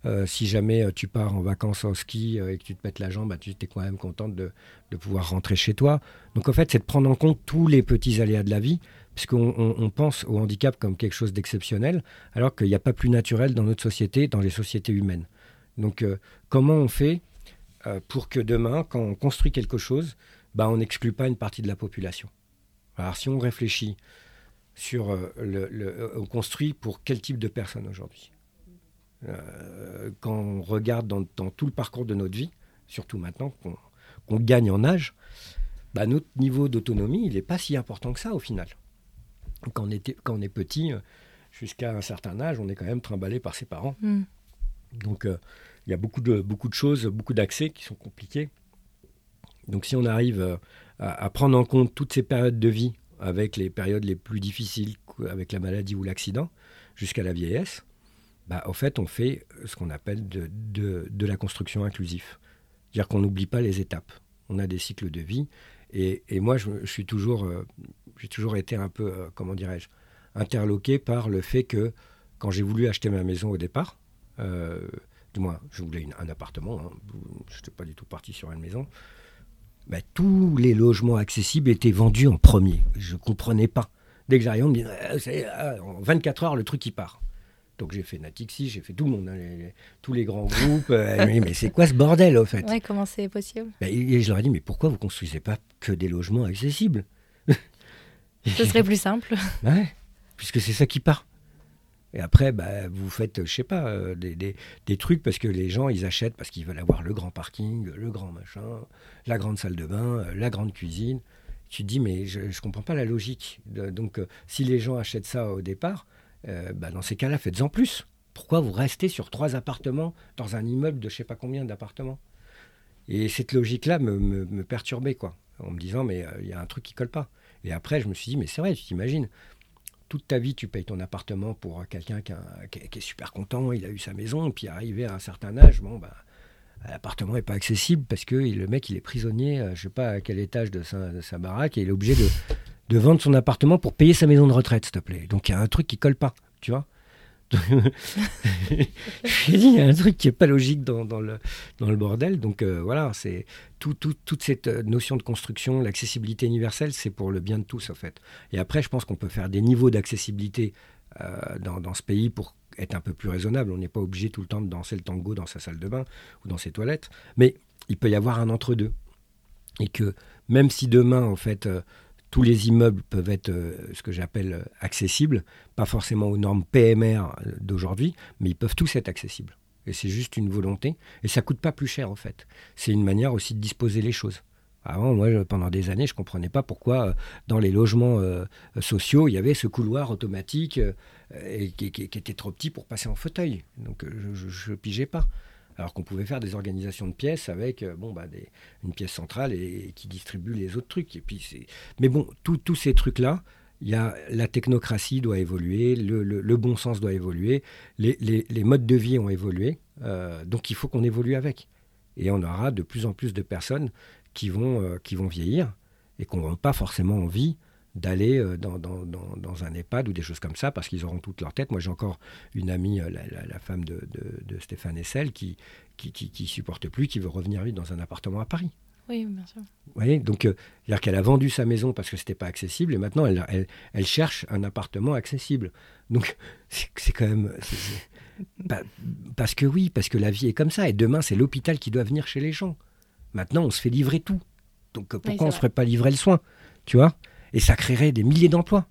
Euh, si jamais euh, tu pars en vacances au ski et que tu te pètes la jambe, bah, tu es quand même contente de, pouvoir rentrer chez toi. Donc, en fait, c'est de prendre en compte tous les petits aléas de la vie Parce qu'on on, pense au handicap comme quelque chose d'exceptionnel, alors qu'il n'y a pas plus naturel dans notre société, dans les sociétés humaines. Donc, euh, comment on fait euh, pour que demain, quand on construit quelque chose, bah, on n'exclut pas une partie de la population Alors, si on réfléchit sur euh, le, on construit pour quel type de personnes aujourd'hui Quand on regarde dans, tout le parcours de notre vie, surtout maintenant qu'on gagne en âge, bah, notre niveau d'autonomie, il n'est pas si important que ça au final quand on, était, quand on est petit, euh, jusqu'à un certain âge, on est quand même trimballé par ses parents. Mm. Donc euh, il y a beaucoup de, beaucoup de choses, beaucoup d'accès qui sont compliqués. Donc si on arrive euh, à, prendre en compte toutes ces périodes de vie, avec les périodes les plus difficiles, avec la maladie ou l'accident, jusqu'à la vieillesse, bah, au fait, on fait ce qu'on appelle de, la construction inclusive. C'est-à-dire qu'on n'oublie pas les étapes. On a des cycles de vie. Et, moi, je, suis toujours j'ai toujours été un peu, euh, comment dirais-je, interloqué par le fait que quand j'ai voulu acheter ma maison au départ, euh, du moins, je voulais un appartement, hein, je n'étais pas du tout parti sur une maison, bah, tous les logements accessibles étaient vendus en premier. Je ne comprenais pas. Dès que j'arrive, on me dit, ah, en 24 heures, le truc il part. Donc j'ai fait Natixi, j'ai fait tout le monde, hein, tous les grands groupes. Euh, mais c'est quoi ce bordel, au fait? Ouais, Comment c'est possible? Bah, et, je leur ai dit, mais pourquoi vous construisez pas que des logements accessibles? Ce serait plus simple. ouais, puisque c'est ça qui part. Et après, bah, vous faites, je sais pas, euh, des, trucs parce que les gens, ils achètent parce qu'ils veulent avoir le grand parking, le grand machin, la grande salle de bain, euh, la grande cuisine. Tu te dis, mais je ne comprends pas la logique. donc, euh, si les gens achètent ça au départ, bah, dans ces cas-là, faites-en plus. Pourquoi vous restez sur trois appartements dans un immeuble de je sais pas combien d'appartements? Et cette logique-là me, me, me, perturbait, quoi, en me disant, mais il y a un truc qui colle pas. Et après, je me suis dit, mais c'est vrai, tu t'imagines, toute ta vie, tu payes ton appartement pour quelqu'un qui, est super content, il a eu sa maison, puis arrivé à un certain âge, bon, bah, l'appartement n'est pas accessible parce que le mec, il est prisonnier, je ne sais pas à quel étage de sa, baraque, et il est obligé de, de, vendre son appartement pour payer sa maison de retraite, s'il te plaît. Donc il y a un truc qui colle pas, tu vois. J'ai dit, il y a un truc qui n'est pas logique dans, le, bordel. Donc euh, voilà, c'est tout, toute cette euh, notion de construction, l'accessibilité universelle, c'est pour le bien de tous, en fait. Et après, je pense qu'on peut faire des niveaux d'accessibilité euh, dans, dans, ce pays pour être un peu plus raisonnable. On n'est pas obligé tout le temps de danser le tango dans sa salle de bain ou dans ses toilettes. Mais il peut y avoir un entre-deux. Et que même si demain, en fait, tous les immeubles peuvent être euh, ce que j'appelle euh, accessibles, pas forcément aux normes PMR euh, d'aujourd'hui, mais ils peuvent tous être accessibles. Et c'est juste une volonté. Et ça coûte pas plus cher, en fait. C'est une manière aussi de disposer les choses. Avant, moi, pendant des années, je ne comprenais pas pourquoi dans les logements sociaux, il y avait ce couloir automatique qui, était trop petit pour passer en fauteuil. Donc, je ne pigeais pas alors qu'on pouvait faire des organisations de pièces avec euh, bon, bah, une pièce centrale et, qui distribue les autres trucs. Et puis Mais bon, tous ces trucs-là, il y a, la technocratie doit évoluer, le, bon sens doit évoluer, les, modes de vie ont évolué, euh, donc il faut qu'on évolue avec. Et on aura de plus en plus de personnes qui vont, euh, qui vont vieillir et qui n'auront pas forcément envie d'aller euh, dans, dans, dans, un EHPAD ou des choses comme ça parce qu'ils auront toute leur tête. Moi, j'ai encore une amie, euh, la, femme de, de, Stéphane Essel, qui qui, qui, supporte plus, qui veut revenir vivre dans un appartement à Paris. Oui, bien sûr. Vous voyez? Donc, euh, c'est-à-dire qu'elle a vendu sa maison parce que c'était pas accessible et maintenant, elle, elle, elle, cherche un appartement accessible. Donc, c'est quand même. parce que oui, parce que la vie est comme ça. Et demain, c'est l'hôpital qui doit venir chez les gens. Maintenant, on se fait livrer tout. Donc, pourquoi on ne se ferait pas livrer le soin? Tu vois? Et ça créerait des milliers d'emplois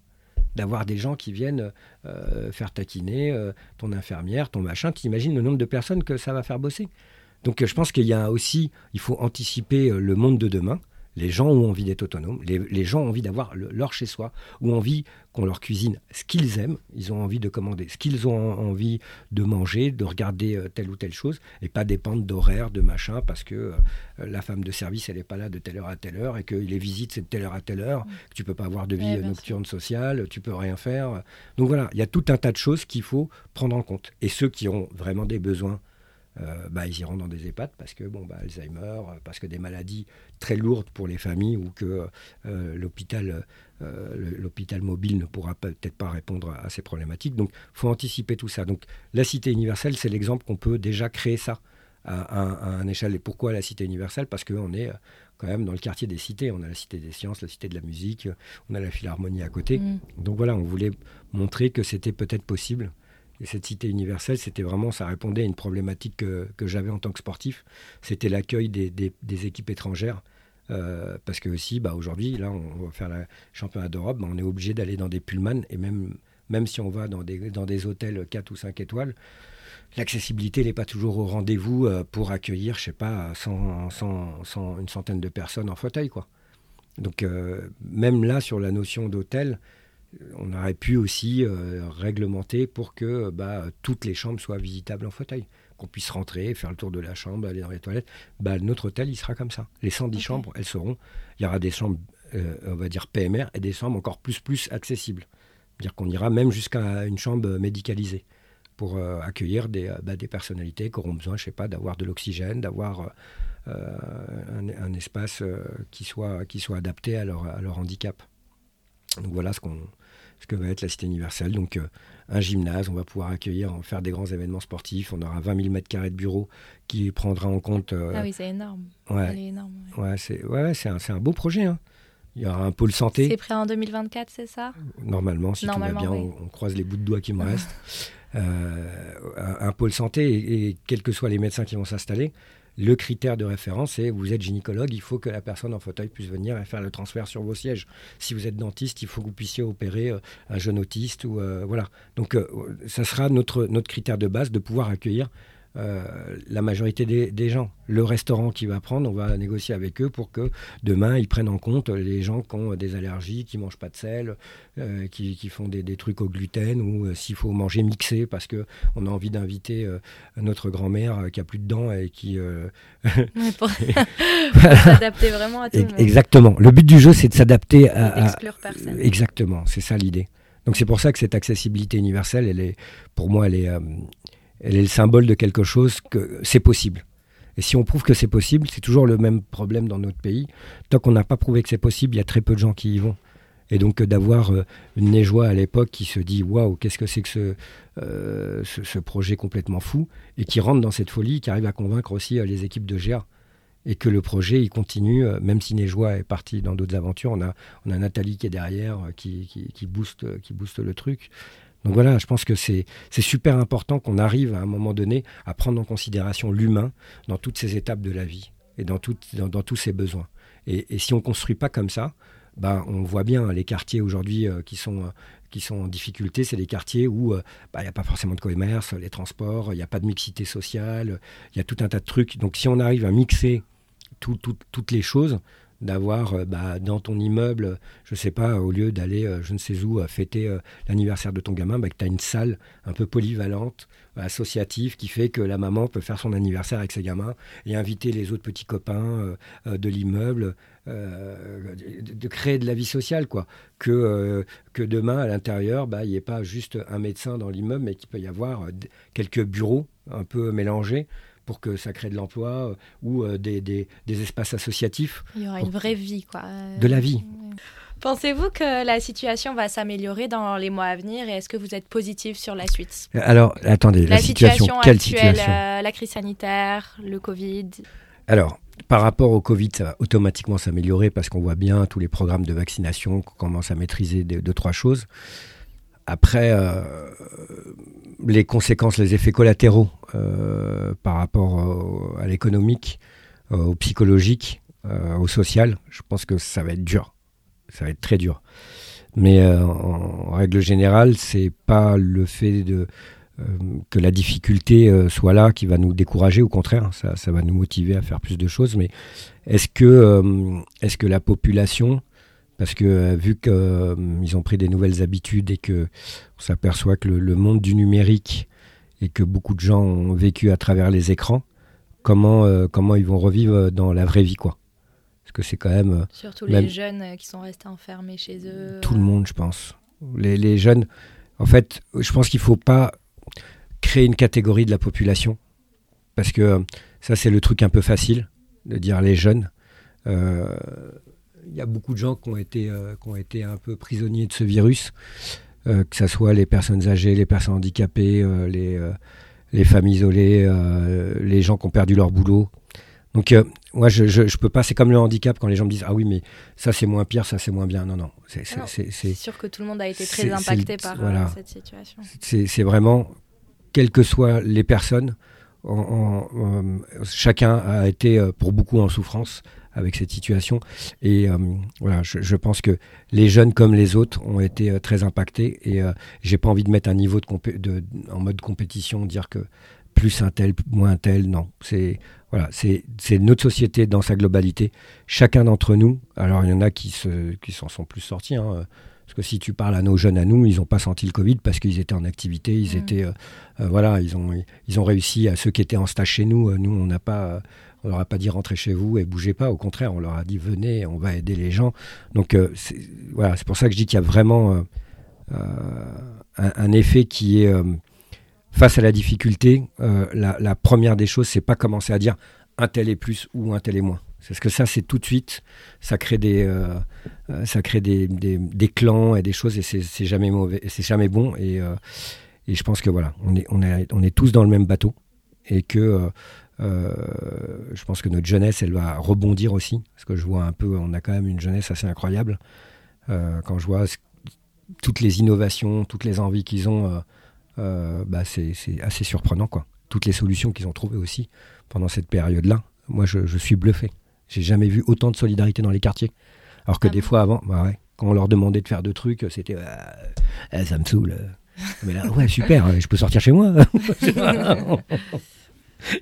d'avoir des gens qui viennent euh, faire taquiner euh, ton infirmière, ton machin. Tu imagines le nombre de personnes que ça va faire bosser. Donc euh, je pense qu'il y a aussi, il faut anticiper le monde de demain. Les gens ont envie d'être autonomes, les, gens ont envie d'avoir leur chez-soi, ont envie qu'on leur cuisine ce qu'ils aiment, ils ont envie de commander ce qu'ils ont envie de manger, de regarder euh, telle ou telle chose, et pas dépendre d'horaires, de machin, parce que euh, la femme de service, elle n'est pas là de telle heure à telle heure, et que les visites, c'est de telle heure à telle heure, que tu peux pas avoir de vie nocturne sociale, tu peux rien faire. Donc voilà, il y a tout un tas de choses qu'il faut prendre en compte. Et ceux qui ont vraiment des besoins euh, bah, ils iront dans des EHPAD parce que bon, bah, Alzheimer, euh, parce que des maladies très lourdes pour les familles ou que euh, l'hôpital, l'hôpital mobile ne pourra peut-être pas répondre à, ces problématiques. Donc, faut anticiper tout ça. Donc, la cité universelle, c'est l'exemple qu'on peut déjà créer ça à, un échelle. Et pourquoi la cité universelle? Parce qu'on est quand même dans le quartier des cités. On a la cité des sciences, la cité de la musique, on a la philharmonie à côté. Mm. Donc voilà, on voulait montrer que c'était peut-être possible. Et cette cité universelle, c'était vraiment, ça répondait à une problématique que, j'avais en tant que sportif. C'était l'accueil des, équipes étrangères. Euh, parce que aussi, bah, aujourd'hui, là, on va faire le championnat d'Europe, bah, on est obligé d'aller dans des pullmans et même, même si on va dans des, dans des hôtels 4 ou 5 étoiles, l'accessibilité n'est pas toujours au rendez-vous euh, pour accueillir, je sais pas, une centaine de personnes en fauteuil, quoi. Donc euh, même là, sur la notion d'hôtel, on aurait pu aussi euh, réglementer pour que bah, toutes les chambres soient visitables en fauteuil, qu'on puisse rentrer, faire le tour de la chambre, aller dans les toilettes. Bah, notre hôtel, il sera comme ça. Les 110 chambres, elles seront. Il y aura des chambres, on va dire PMR, et des chambres encore plus plus accessibles. C'est-à-dire qu'on ira même jusqu'à une chambre médicalisée pour euh, accueillir des, euh, bah, des, personnalités qui auront besoin, je sais pas, d'avoir de l'oxygène, d'avoir euh, un, espace qui, soit, qui soit adapté à leur, à leur handicap. Donc voilà ce, qu'on, ce que va être la cité universelle. Donc un gymnase, on va pouvoir accueillir, faire des grands événements sportifs. On aura 20 000 mètres carrés de bureaux qui prendra en compte. ah oui, c'est énorme. Ouais, énorme, ouais. c'est, ouais, c'est, un, un beau projet. Hein. Il y aura un pôle santé. C'est prêt en 2024, c'est ça? Normalement, si tout va bien, on, croise les bouts de doigts qui me restent. Euh, un, pôle santé, et, quels que soient les médecins qui vont s'installer, le critère de référence, c'est vous êtes gynécologue, il faut que la personne en fauteuil puisse venir et faire le transfert sur vos sièges. Si vous êtes dentiste, il faut que vous puissiez opérer euh, un jeune autiste ou euh, voilà. Donc ça sera notre notre critère de base de pouvoir accueillir euh, la majorité des, gens. Le restaurant qui va prendre, on va négocier avec eux pour que demain ils prennent en compte les gens qui ont des allergies, qui mangent pas de sel, euh, qui, font des, trucs au gluten ou euh, s'il faut manger mixé parce que on a envie d'inviter notre grand-mère qui a plus de dents et qui pour, s'adapter vraiment à tout. Le Exactement. Le but du jeu, c'est de s'adapter à, exclure personne. Exactement, c'est ça l'idée. Donc c'est pour ça que cette accessibilité universelle, elle est, pour moi, elle est, elle est le symbole de quelque chose que c'est possible. Et si on prouve que c'est possible, c'est toujours le même problème dans notre pays. Tant qu'on n'a pas prouvé que c'est possible, il y a très peu de gens qui y vont. Et donc euh, d'avoir euh, une Néjoie à l'époque qui se dit waouh, qu'est-ce que c'est que euh, ce, projet complètement fou, et qui rentre dans cette folie, qui arrive à convaincre aussi les équipes de GEA. Et que le projet, il continue, même si Néjoie est parti dans d'autres aventures, on a, on a Nathalie qui est derrière, qui, qui, qui, booste, qui booste le truc. Donc voilà, je pense que c'est super important qu'on arrive à un moment donné à prendre en considération l'humain dans toutes ces étapes de la vie et dans, tous ses besoins. Et, si on ne construit pas comme ça, ben, on voit bien les quartiers aujourd'hui euh, qui, sont, qui sont en difficulté, c'est des quartiers où euh, ben, il n'y a pas forcément de commerce, les transports, il n'y a pas de mixité sociale, il y a tout un tas de trucs. Donc si on arrive à mixer toutes les choses, d'avoir euh, bah, dans ton immeuble, je sais pas, au lieu d'aller euh, je ne sais où fêter euh, l'anniversaire de ton gamin, bah, que tu as une salle un peu polyvalente, associative, qui fait que la maman peut faire son anniversaire avec ses gamins et inviter les autres petits copains de l'immeuble, de, créer de la vie sociale, quoi. Que, que demain, à l'intérieur, bah, il n'y ait pas juste un médecin dans l'immeuble, mais qu'il peut y avoir quelques bureaux un peu mélangés pour que ça crée de l'emploi euh, ou euh, des, des, espaces associatifs. Il y aura une vraie vie, quoi. De la vie. Pensez-vous que la situation va s'améliorer dans les mois à venir et est-ce que vous êtes positif sur la suite? Alors, attendez, la, situation, quelle situation? euh, La crise sanitaire, le Covid Alors, par rapport au Covid, ça va automatiquement s'améliorer parce qu'on voit bien tous les programmes de vaccination qu'on commence à maîtriser deux, trois choses. Après, les conséquences, les effets collatéraux euh, par rapport à l'économique, euh, au psychologique, euh, au social, je pense que ça va être dur. Ça va être très dur. Mais en, règle générale, c'est pas le fait de que la difficulté soit là qui va nous décourager. Au contraire, ça, ça va nous motiver à faire plus de choses. Mais est-ce que, est-ce que la population parce que vu qu'ils ont pris des nouvelles habitudes et que on s'aperçoit que le, monde du numérique et que beaucoup de gens ont vécu à travers les écrans, comment, euh, comment ils vont revivre dans la vraie vie, quoi. Parce que c'est quand même... Euh, Surtout les jeunes euh, qui sont restés enfermés chez eux. Tout le monde, je pense. Les, les jeunes, en fait, je pense qu'il ne faut pas créer une catégorie de la population. Parce que ça, c'est le truc un peu facile, de dire les jeunes. Il y a beaucoup de gens qui ont été, qui ont été un peu prisonniers de ce virus. Euh, que ce soit les personnes âgées, les personnes handicapées, euh, les, euh, les femmes isolées, les gens qui ont perdu leur boulot. Donc, moi, je, je, peux pas. C'est comme le handicap quand les gens me disent Ah oui, mais ça c'est moins pire, ça c'est moins bien. Non, non. C'est sûr que tout le monde a été très impacté par cette situation. C'est vraiment, quelles que soient les personnes, chacun a été pour beaucoup en souffrance avec cette situation. Et euh, voilà, je, pense que les jeunes comme les autres ont été euh, très impactés. Et euh, j'ai pas envie de mettre un niveau de, de, en mode compétition, dire que plus un tel, moins un tel. Non, c'est voilà, c'est notre société dans sa globalité. Chacun d'entre nous. Alors il y en a qui se qui s'en sont plus sortis. Hein, parce que si tu parles à nos jeunes à nous, ils n'ont pas senti le Covid parce qu'ils étaient en activité, ils mmh. étaient, voilà, ils ont, ils ont réussi à ceux qui étaient en stage chez nous. Nous, on n'a pas, on leur a pas dit rentrez chez vous et bougez pas. Au contraire, on leur a dit venez, on va aider les gens. Donc euh, voilà, c'est pour ça que je dis qu'il y a vraiment euh, euh, un, effet qui est face à la difficulté. La, première des choses, c'est pas commencer à dire un tel est plus ou un tel est moins. Parce que ça, c'est tout de suite, ça crée des, ça crée des, des, clans et des choses et c'est jamais mauvais, c'est jamais bon. Et, et je pense que voilà, on est, on est, on est tous dans le même bateau et que je pense que notre jeunesse, elle va rebondir aussi, parce que je vois un peu, on a quand même une jeunesse assez incroyable. Euh, quand je vois toutes les innovations, toutes les envies qu'ils ont, euh, bah c'est assez surprenant, quoi. Toutes les solutions qu'ils ont trouvées aussi pendant cette période-là. Moi, je, suis bluffé. J'ai jamais vu autant de solidarité dans les quartiers. Alors que ah des fois avant, bah ouais, quand on leur demandait de faire deux trucs, c'était eh, ça me saoule. Mais là, ouais, super, je peux sortir chez moi.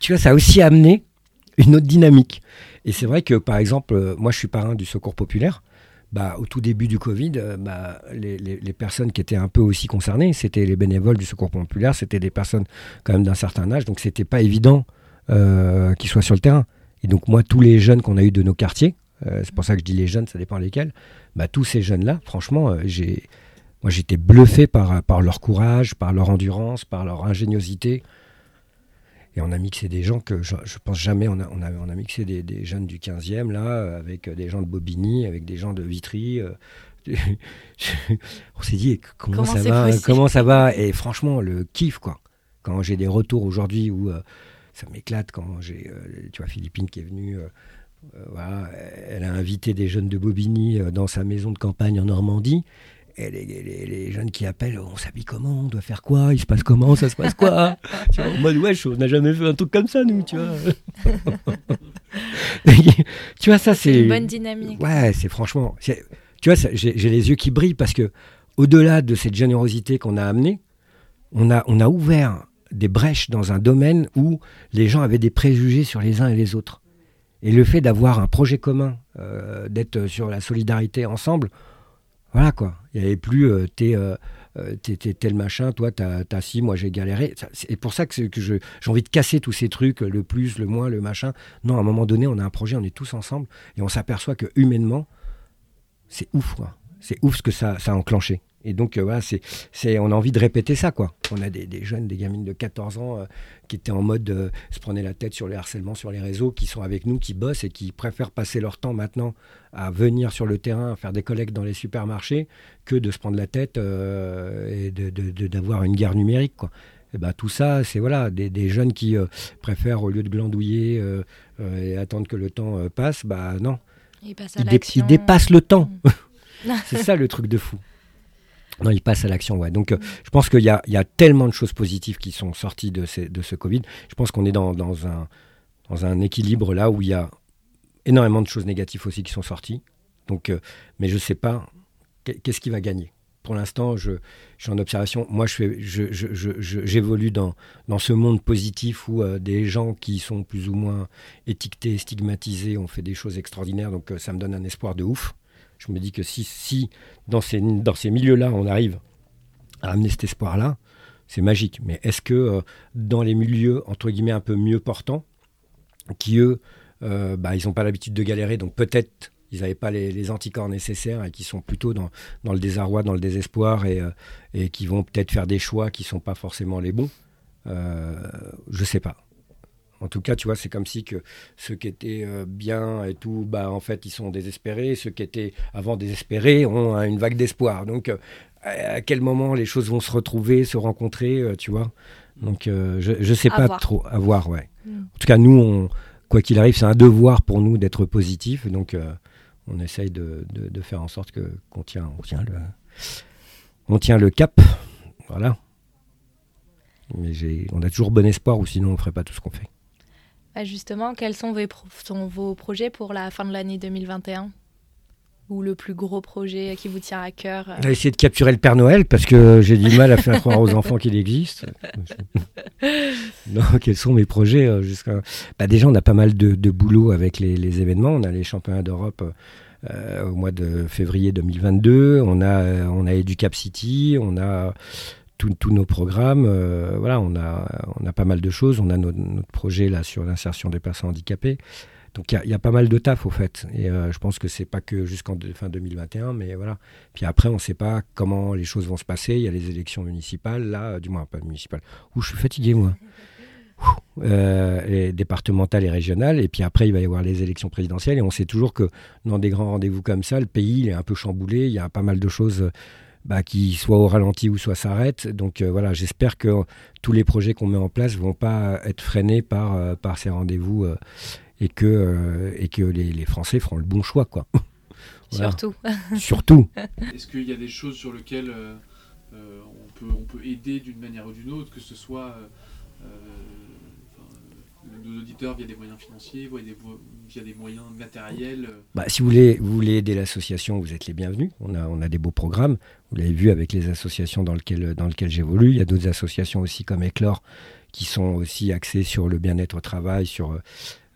tu vois, ça a aussi amené une autre dynamique. Et c'est vrai que, par exemple, euh, moi, je suis parrain du Secours populaire. Bah, au tout début du Covid, euh, bah, les, les, personnes qui étaient un peu aussi concernées, c'était les bénévoles du Secours populaire, c'était des personnes quand même d'un certain âge, donc c'était pas évident euh, qu'ils soient sur le terrain. Et donc moi, tous les jeunes qu'on a eu de nos quartiers, c'est pour ça que je dis les jeunes, ça dépend lesquels, bah, tous ces jeunes-là, franchement, j'ai moi, j'étais bluffé par, par leur courage, par leur endurance, par leur ingéniosité. Et on a mixé des gens que je, je pense jamais. On a, on a, on a mixé des, des, jeunes du 15e, là, avec des gens de Bobigny, avec des gens de Vitry. Euh, on s'est dit, comment, ça va Comment ça va? Et franchement, le kiff, quoi. Quand j'ai des retours aujourd'hui où euh, ça m'éclate, quand j'ai, euh, tu vois, Philippine qui est venue. voilà, elle a invité des jeunes de Bobigny dans sa maison de campagne en Normandie les, jeunes qui appellent, on s'habille comment, on doit faire quoi, il se passe comment, ça se passe quoi tu vois, En mode, wesh, on n'a jamais fait un truc comme ça, nous, tu vois. tu vois, ça, c'est. Une bonne dynamique. Ouais, c'est franchement. Tu vois, j'ai les yeux qui brillent parce que, au-delà de cette générosité qu'on a amenée, on a, on a ouvert des brèches dans un domaine où les gens avaient des préjugés sur les uns et les autres. Et le fait d'avoir un projet commun, euh, d'être sur la solidarité ensemble, voilà quoi. Il n'y avait plus euh, euh, euh, tel machin, toi t'as, as si, moi j'ai galéré. C'est pour ça que, que j'ai envie de casser tous ces trucs, le plus, le moins, le machin. Non, à un moment donné, on a un projet, on est tous ensemble et on s'aperçoit que humainement, c'est ouf quoi. C'est ouf ce que ça, ça a enclenché. Et donc, euh, voilà, c'est, c'est, on a envie de répéter ça, quoi. On a des, des jeunes, des gamines de 14 ans euh, qui étaient en mode euh, se prenaient la tête sur les harcèlements sur les réseaux, qui sont avec nous, qui bossent et qui préfèrent passer leur temps maintenant à venir sur le terrain, faire des collectes dans les supermarchés, que de se prendre la tête et de, de, d'avoir une guerre numérique, quoi. Et ben, tout ça, c'est voilà, des, des jeunes qui préfèrent, au lieu de glandouiller et attendre que le temps passe, bah non. Ils, ils dépassent le temps. Mmh. c'est ça le truc de fou. Non, il passe à l'action, ouais. Donc, euh, je pense qu'il y, y a, tellement de choses positives qui sont sorties de, ce Covid. Je pense qu'on est dans, un, équilibre là où il y a énormément de choses négatives aussi qui sont sorties. Donc, euh, mais je ne sais pas qu'est-ce qui va gagner. Pour l'instant, je, suis en observation. Moi, j'évolue je dans ce monde positif où euh, des gens qui sont plus ou moins étiquetés, stigmatisés, ont fait des choses extraordinaires. Donc, ça me donne un espoir de ouf je me dis que si, si dans ces, dans ces milieux-là, on arrive à amener cet espoir-là, c'est magique. Mais est-ce que euh, dans les milieux, entre guillemets, un peu mieux portants, qui eux, euh, bah, ils n'ont pas l'habitude de galérer, donc peut-être ils n'avaient pas les, anticorps nécessaires et qui sont plutôt dans, le désarroi, dans le désespoir et, euh, et qui vont peut-être faire des choix qui ne sont pas forcément les bons. je ne sais pas. En tout cas, tu vois, c'est comme si que ceux qui étaient euh, bien et tout, bah, en fait, ils sont désespérés. Ceux qui étaient avant désespérés ont une vague d'espoir. Donc, euh, à quel moment les choses vont se retrouver, se rencontrer, tu vois? Donc je ne sais pas trop. À voir, ouais. Mm. En tout cas, nous, on, quoi qu'il arrive, c'est un devoir pour nous d'être positif. Donc on essaye de, de, faire en sorte que qu'on tient, on tient le on tient le cap. Voilà. Mais on a toujours bon espoir ou sinon on ne ferait pas tout ce qu'on fait. Bah, justement, quels sont vos, sont vos, projets pour la fin de l'année 2021 Ou le plus gros projet qui vous tient à cœur On va essayer de capturer le Père Noël parce que j'ai du mal à faire croire aux enfants qu'il existe. non, quels sont mes projets euh, jusqu'à... Bah, Déjà, on a pas mal de, boulot avec les, événements. On a les championnats d'Europe. Euh, au mois de février 2022, on a, on a Educap City, on a tous nos programmes. Euh, voilà, on a, on a pas mal de choses. On a notre, projet là sur l'insertion des personnes handicapées. Donc il y, a pas mal de taf au fait. Et euh, je pense que c'est pas que jusqu'en fin 2021, mais voilà. Puis après, on ne sait pas comment les choses vont se passer. Il y a les élections municipales, là, du moins pas municipales. Où je suis fatigué moi. Euh, les départementales et régionales. Et puis après, il va y avoir les élections présidentielles. Et on sait toujours que dans des grands rendez-vous comme ça, le pays est un peu chamboulé. Il y a pas mal de choses bah, qui soit au ralenti ou soit s'arrête. Donc euh, voilà, j'espère que tous les projets qu'on met en place vont pas être freinés par, euh, par ces rendez-vous euh, et que, et que les, les, Français feront le bon choix. Quoi. Surtout. Surtout. Est-ce qu'il y a des choses sur lesquelles on, peut, on peut aider d'une manière ou d'une autre, que ce soit auditeurs via des moyens financiers, via des, moyens matériels euh. bah, Si vous voulez, vous voulez aider l'association, vous êtes les bienvenus. On a, on a des beaux programmes. Vous l'avez vu avec les associations dans lesquelles, dans lesquelles j'évolue. Il y a d'autres associations aussi comme Eclore qui sont aussi axées sur le bien-être au travail, sur,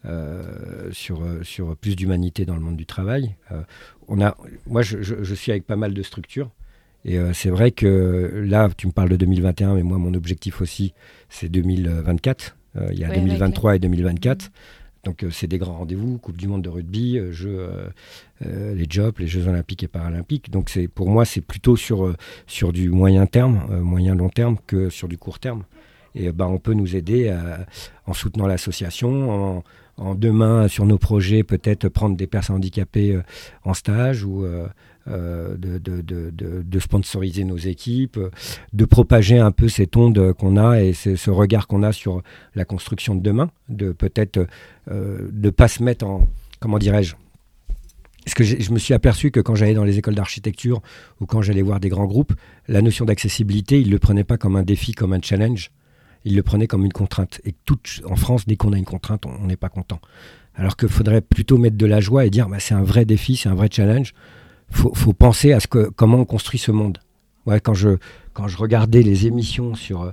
euh, sur, sur plus d'humanité dans le monde du travail. Euh, on a, moi, je, suis avec pas mal de structures. Et c'est vrai que là, tu me parles de 2021, mais moi, mon objectif aussi, c'est 2024. Euh, il y a 2023 et 2024. Donc euh, c'est des grands rendez-vous, Coupe du Monde de rugby, euh, jeux, les Jobs, les Jeux Olympiques et Paralympiques. Donc c'est pour moi c'est plutôt sur, sur du moyen terme, moyen long terme que sur du court terme. Et bah, on peut nous aider en soutenant l'association, en, en, demain sur nos projets peut-être prendre des personnes handicapées en stage ou euh, de, sponsoriser nos équipes, de propager un peu cette onde qu'on a et ce regard qu'on a sur la construction de demain, de peut-être euh, de ne pas se mettre en, comment dirais-je, parce que je me suis aperçu que quand j'allais dans les écoles d'architecture ou quand j'allais voir des grands groupes, la notion d'accessibilité, ils ne le prenaient pas comme un défi, comme un challenge, ils le prenaient comme une contrainte. Et tout, en France, dès qu'on a une contrainte, on n'est pas content. Alors qu'il faudrait plutôt mettre de la joie et dire bah, c'est un vrai défi, c'est un vrai challenge faut, faut penser à ce que, comment on construit ce monde. Ouais, quand, je, quand je regardais les émissions sur,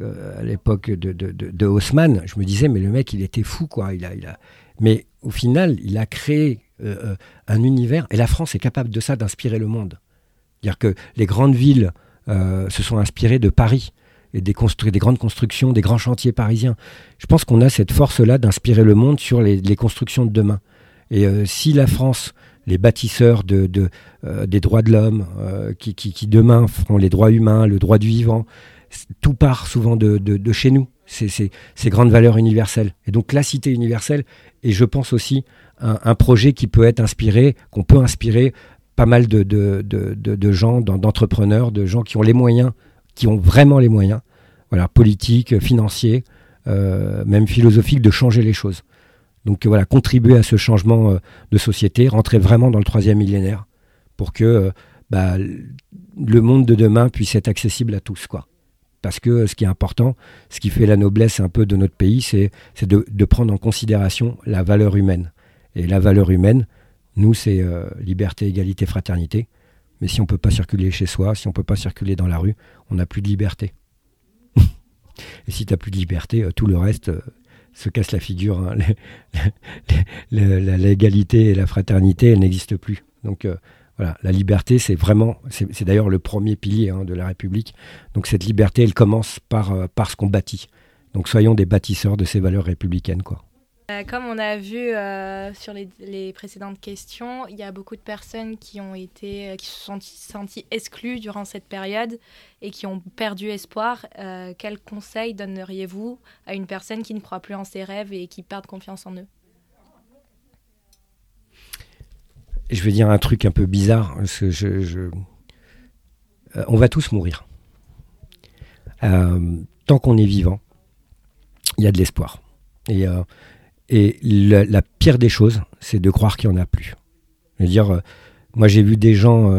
euh, à l'époque de, de, de, Haussmann, je me disais, mais le mec, il était fou, quoi. Il a, il a... Mais au final, il a créé euh, euh, un univers, et la France est capable de ça, d'inspirer le monde. C'est-à-dire que les grandes villes se sont inspirées de Paris et des, des grandes constructions, des grands chantiers parisiens. Je pense qu'on a cette force-là d'inspirer le monde sur les, les, constructions de demain. Et si la France les bâtisseurs euh, des droits de l'homme, euh, qui, demain feront les droits humains, le droit du vivant. Tout part souvent de, chez nous, ces, grandes valeurs universelles. Et donc la cité universelle et je pense aussi un, projet qui peut être inspiré, qu'on peut inspirer pas mal de, de gens, d'entrepreneurs, de gens qui ont les moyens, qui ont vraiment les moyens, voilà, politiques, financiers, euh, même philosophiques, de changer les choses. Donc voilà, contribuer à ce changement euh, de société, rentrer vraiment dans le troisième millénaire pour que euh, bah, le monde de demain puisse être accessible à tous. Parce que euh, ce qui est important, ce qui fait la noblesse un peu de notre pays, c'est de, prendre en considération la valeur humaine. Et la valeur humaine, nous, c'est liberté, égalité, fraternité. Mais si on ne peut pas circuler chez soi, si on ne peut pas circuler dans la rue, on n'a plus de liberté. Et si tu n'as plus de liberté, tout le reste, se casse la figure. Hein. la légalité et la fraternité, elles n'existent plus. Donc euh, voilà, la liberté, c'est vraiment, c'est d'ailleurs le premier pilier hein, de la République. Donc cette liberté, elle commence par, euh, par ce qu'on bâtit. Donc soyons des bâtisseurs de ces valeurs républicaines, quoi. Euh, comme on a vu euh, sur les, précédentes questions, il y a beaucoup de personnes qui ont été, euh, qui se sont senties exclues durant cette période et qui ont perdu espoir. quel conseil donneriez-vous à une personne qui ne croit plus en ses rêves et qui perd confiance en eux? Je vais dire un truc un peu bizarre, on va tous mourir. tant qu'on est vivant, il y a de l'espoir. Et, et la, pire des choses, c'est de croire qu'il n'y en a plus. Je veux dire, moi j'ai vu des gens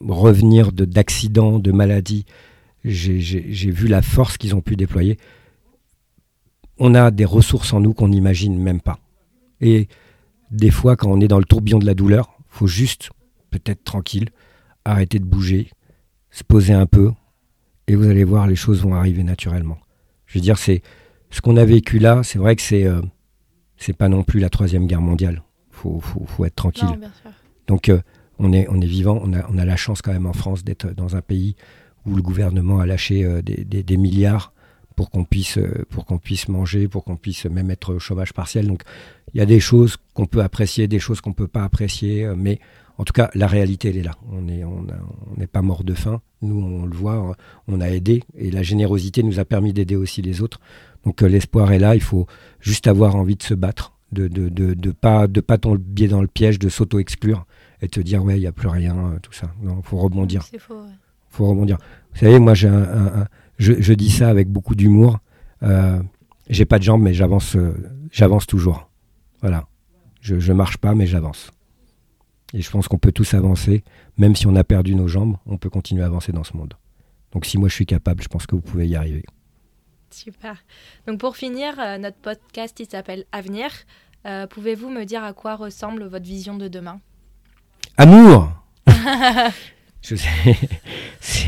revenir d'accidents, de, maladies. J'ai vu la force qu'ils ont pu déployer. On a des ressources en nous qu'on n'imagine même pas. Et des fois, quand on est dans le tourbillon de la douleur, faut juste peut-être tranquille, arrêter de bouger, se poser un peu, et vous allez voir, les choses vont arriver naturellement. Je veux dire, c'est ce qu'on a vécu là. C'est vrai que c'est euh, c'est pas non plus la troisième guerre mondiale. Faut faut, être tranquille. Donc euh, on est on est vivant. On a on a la chance quand même en France d'être dans un pays où le gouvernement a lâché euh, des, des, milliards pour qu'on puisse, pour qu'on puisse manger, pour qu'on puisse même être au chômage partiel. Donc il y a des choses qu'on peut apprécier, des choses qu'on ne peut pas apprécier, mais en tout cas, la réalité, elle est là. On n'est on on pas mort de faim. Nous, on le voit, on a aidé, et la générosité nous a permis d'aider aussi les autres. Donc l'espoir est là, il faut juste avoir envie de se battre, de ne de, de, pas, de pas tomber dans le piège de s'auto-exclure et te dire, ouais, il n'y a plus rien, tout ça. Non, il faut rebondir. C'est faux, faut rebondir. Vous savez, moi, j'ai un, je, dis ça avec beaucoup d'humour. Euh, j'ai pas de jambes, mais j'avance, euh, j'avance toujours. Voilà. Je, je marche pas, mais j'avance. Et je pense qu'on peut tous avancer, même si on a perdu nos jambes, on peut continuer à avancer dans ce monde. Donc si moi je suis capable, je pense que vous pouvez y arriver. Super. Donc pour finir, euh, notre podcast il s'appelle Avenir. Pouvez-vous me dire à quoi ressemble votre vision de demain? Amour Je sais.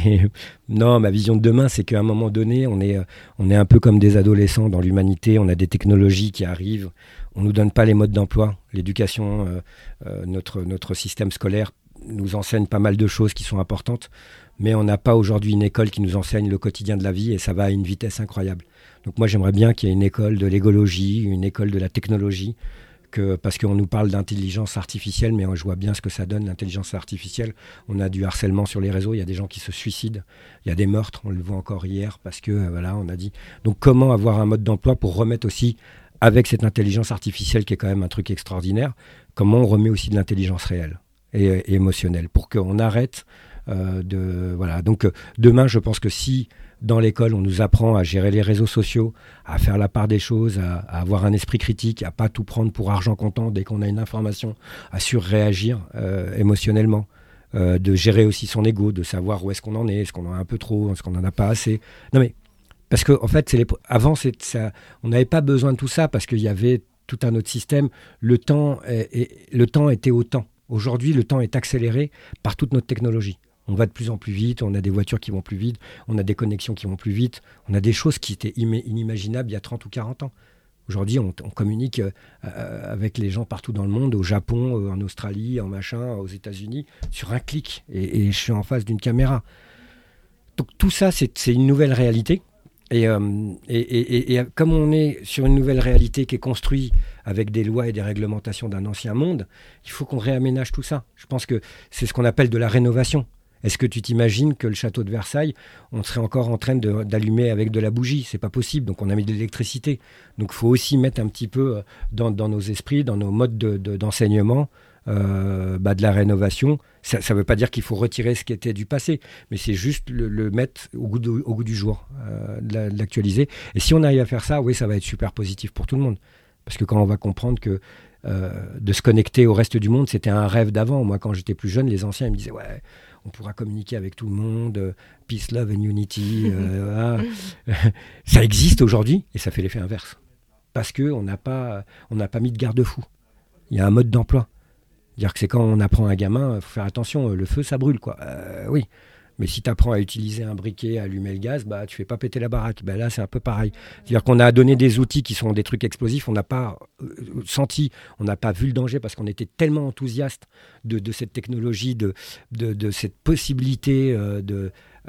Non, ma vision de demain, c'est qu'à un moment donné, on est, on est un peu comme des adolescents dans l'humanité. On a des technologies qui arrivent. On nous donne pas les modes d'emploi. L'éducation, euh, euh, notre, notre système scolaire nous enseigne pas mal de choses qui sont importantes. Mais on n'a pas aujourd'hui une école qui nous enseigne le quotidien de la vie et ça va à une vitesse incroyable. Donc moi, j'aimerais bien qu'il y ait une école de l'égologie, une école de la technologie, parce qu'on nous parle d'intelligence artificielle, mais je vois bien ce que ça donne, l'intelligence artificielle. On a du harcèlement sur les réseaux, il y a des gens qui se suicident, il y a des meurtres, on le voit encore hier, parce que, euh, voilà, on a dit. Donc, comment avoir un mode d'emploi pour remettre aussi, avec cette intelligence artificielle qui est quand même un truc extraordinaire, comment on remet aussi de l'intelligence réelle et, émotionnelle, pour qu'on arrête euh, de. Voilà. Donc, euh, demain, je pense que si dans l'école, on nous apprend à gérer les réseaux sociaux, à faire la part des choses, à, avoir un esprit critique, à pas tout prendre pour argent comptant dès qu'on a une information, à surréagir euh, émotionnellement, de gérer aussi son ego, de savoir où est-ce qu'on en est, est-ce qu'on en a un peu trop, est-ce qu'on en a pas assez. Non mais parce que en fait, avant, on n'avait pas besoin de tout ça parce qu'il y avait tout un autre système. Le temps, le temps était au temps. Aujourd'hui, le temps est accéléré par toute notre technologie on va de plus en plus vite, on a des voitures qui vont plus vite, on a des connexions qui vont plus vite, on a des choses qui étaient inimaginables il y a 30 ou 40 ans. Aujourd'hui, on, communique euh, euh, avec les gens partout dans le monde, au Japon, euh, en Australie, en machin, aux États-Unis, sur un clic. Et, je suis en face d'une caméra. Donc tout ça, c'est une nouvelle réalité. Et, et, comme on est sur une nouvelle réalité qui est construite avec des lois et des réglementations d'un ancien monde, il faut qu'on réaménage tout ça. Je pense que c'est ce qu'on appelle de la rénovation. Est-ce que tu t'imagines que le château de Versailles, on serait encore en train d'allumer avec de la bougie? C'est pas possible. Donc on a mis de l'électricité. Donc il faut aussi mettre un petit peu euh, dans, nos esprits, dans nos modes d'enseignement, euh, bah, de la rénovation. Ça ne veut pas dire qu'il faut retirer ce qui était du passé, mais c'est juste le, mettre au goût, au goût, du jour, euh, de l'actualiser. Et si on arrive à faire ça, oui, ça va être super positif pour tout le monde. Parce que quand on va comprendre que de se connecter au reste du monde, c'était un rêve d'avant. Moi, quand j'étais plus jeune, les anciens ils me disaient Ouais, on pourra communiquer avec tout le monde, euh, peace, love and unity. Euh, ça existe aujourd'hui et ça fait l'effet inverse. Parce qu'on n'a pas, on pas mis de garde-fou. Il y a un mode d'emploi. Dire que c'est quand on apprend un gamin, il faut faire attention, le feu ça brûle quoi. Euh, oui, mais si tu apprends à utiliser un briquet, à allumer le gaz, bah, tu fais pas péter la baraque. Bah, là, c'est un peu pareil. C'est-à-dire qu'on a donné des outils qui sont des trucs explosifs, on n'a pas euh, senti, on n'a pas vu le danger parce qu'on était tellement enthousiaste de, cette technologie, de, cette possibilité euh,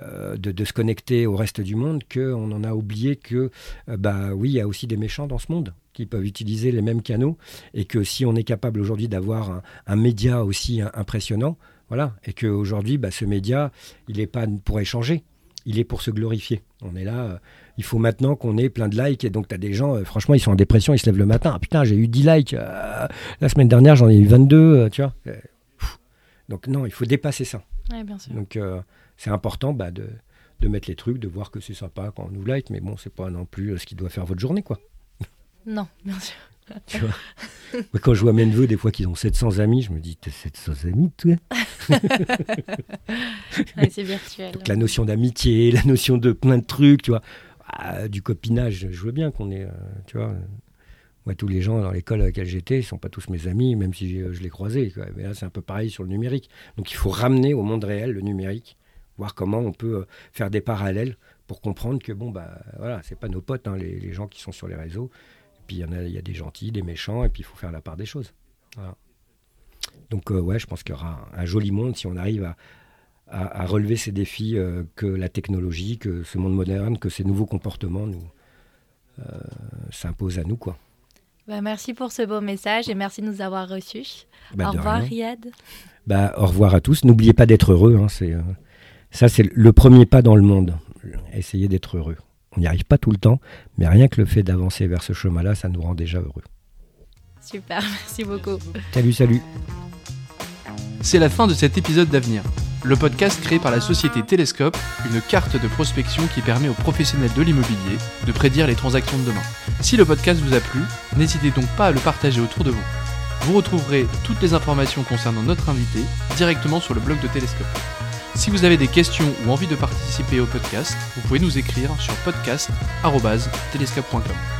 euh, de, de, se connecter au reste du monde, qu'on en a oublié que, bah oui, il y a aussi des méchants dans ce monde qui peuvent utiliser les mêmes canaux et que si on est capable aujourd'hui d'avoir un, média aussi impressionnant, voilà. Et qu'aujourd'hui, bah, ce média, il n'est pas pour échanger, il est pour se glorifier. On est là, euh, il faut maintenant qu'on ait plein de likes. Et donc, tu as des gens, euh, franchement, ils sont en dépression, ils se lèvent le matin. Ah putain, j'ai eu 10 likes. Euh, la semaine dernière, j'en ai eu 22, tu vois. Donc, non, il faut dépasser ça. Ouais, bien sûr. Donc, c'est important bah, de, de mettre les trucs, de voir que c'est sympa quand on nous like, mais bon, c'est pas non plus ce qui doit faire votre journée, quoi. Non, bien sûr. Tu vois Moi, quand je vois mes neveux, des fois, qu'ils ont 700 amis, je me dis, t'as 700 amis, toi Ouais, c'est virtuel. Donc la notion d'amitié, la notion de plein de trucs, tu vois. Ah, du copinage, je veux bien qu'on ait, euh, tu vois. Moi, tous les gens dans l'école à laquelle j'étais, ils sont pas tous mes amis, même si euh, je les croisais. quoi. Mais là, c'est un peu pareil sur le numérique. Donc il faut ramener au monde réel le numérique, voir comment on peut euh, faire des parallèles pour comprendre que, bon, bah voilà, c'est pas nos potes, hein, les, les gens qui sont sur les réseaux. Puis il y en a, il y a des gentils, des méchants, et puis il faut faire la part des choses. Voilà. Donc, euh, ouais, je pense qu'il y aura un, un joli monde si on arrive à, à, à relever ces défis euh, que la technologie, que ce monde moderne, que ces nouveaux comportements nous euh, s'imposent à nous, quoi. Bah, merci pour ce beau message et merci de nous avoir reçus. Bah, Au revoir, rien. Riyad. Bah, au revoir à tous. N'oubliez pas d'être heureux. hein, c'est, ça, c'est le premier pas dans le monde. Essayez d'être heureux. On n'y arrive pas tout le temps, mais rien que le fait d'avancer vers ce chemin-là, ça nous rend déjà heureux. Super, merci beaucoup. Salut, salut. C'est la fin de cet épisode d'Avenir, le podcast créé par la société Télescope, une carte de prospection qui permet aux professionnels de l'immobilier de prédire les transactions de demain. Si le podcast vous a plu, n'hésitez donc pas à le partager autour de vous. Vous retrouverez toutes les informations concernant notre invité directement sur le blog de Télescope. Si vous avez des questions ou envie de participer au podcast, vous pouvez nous écrire sur podcast.telescope.com.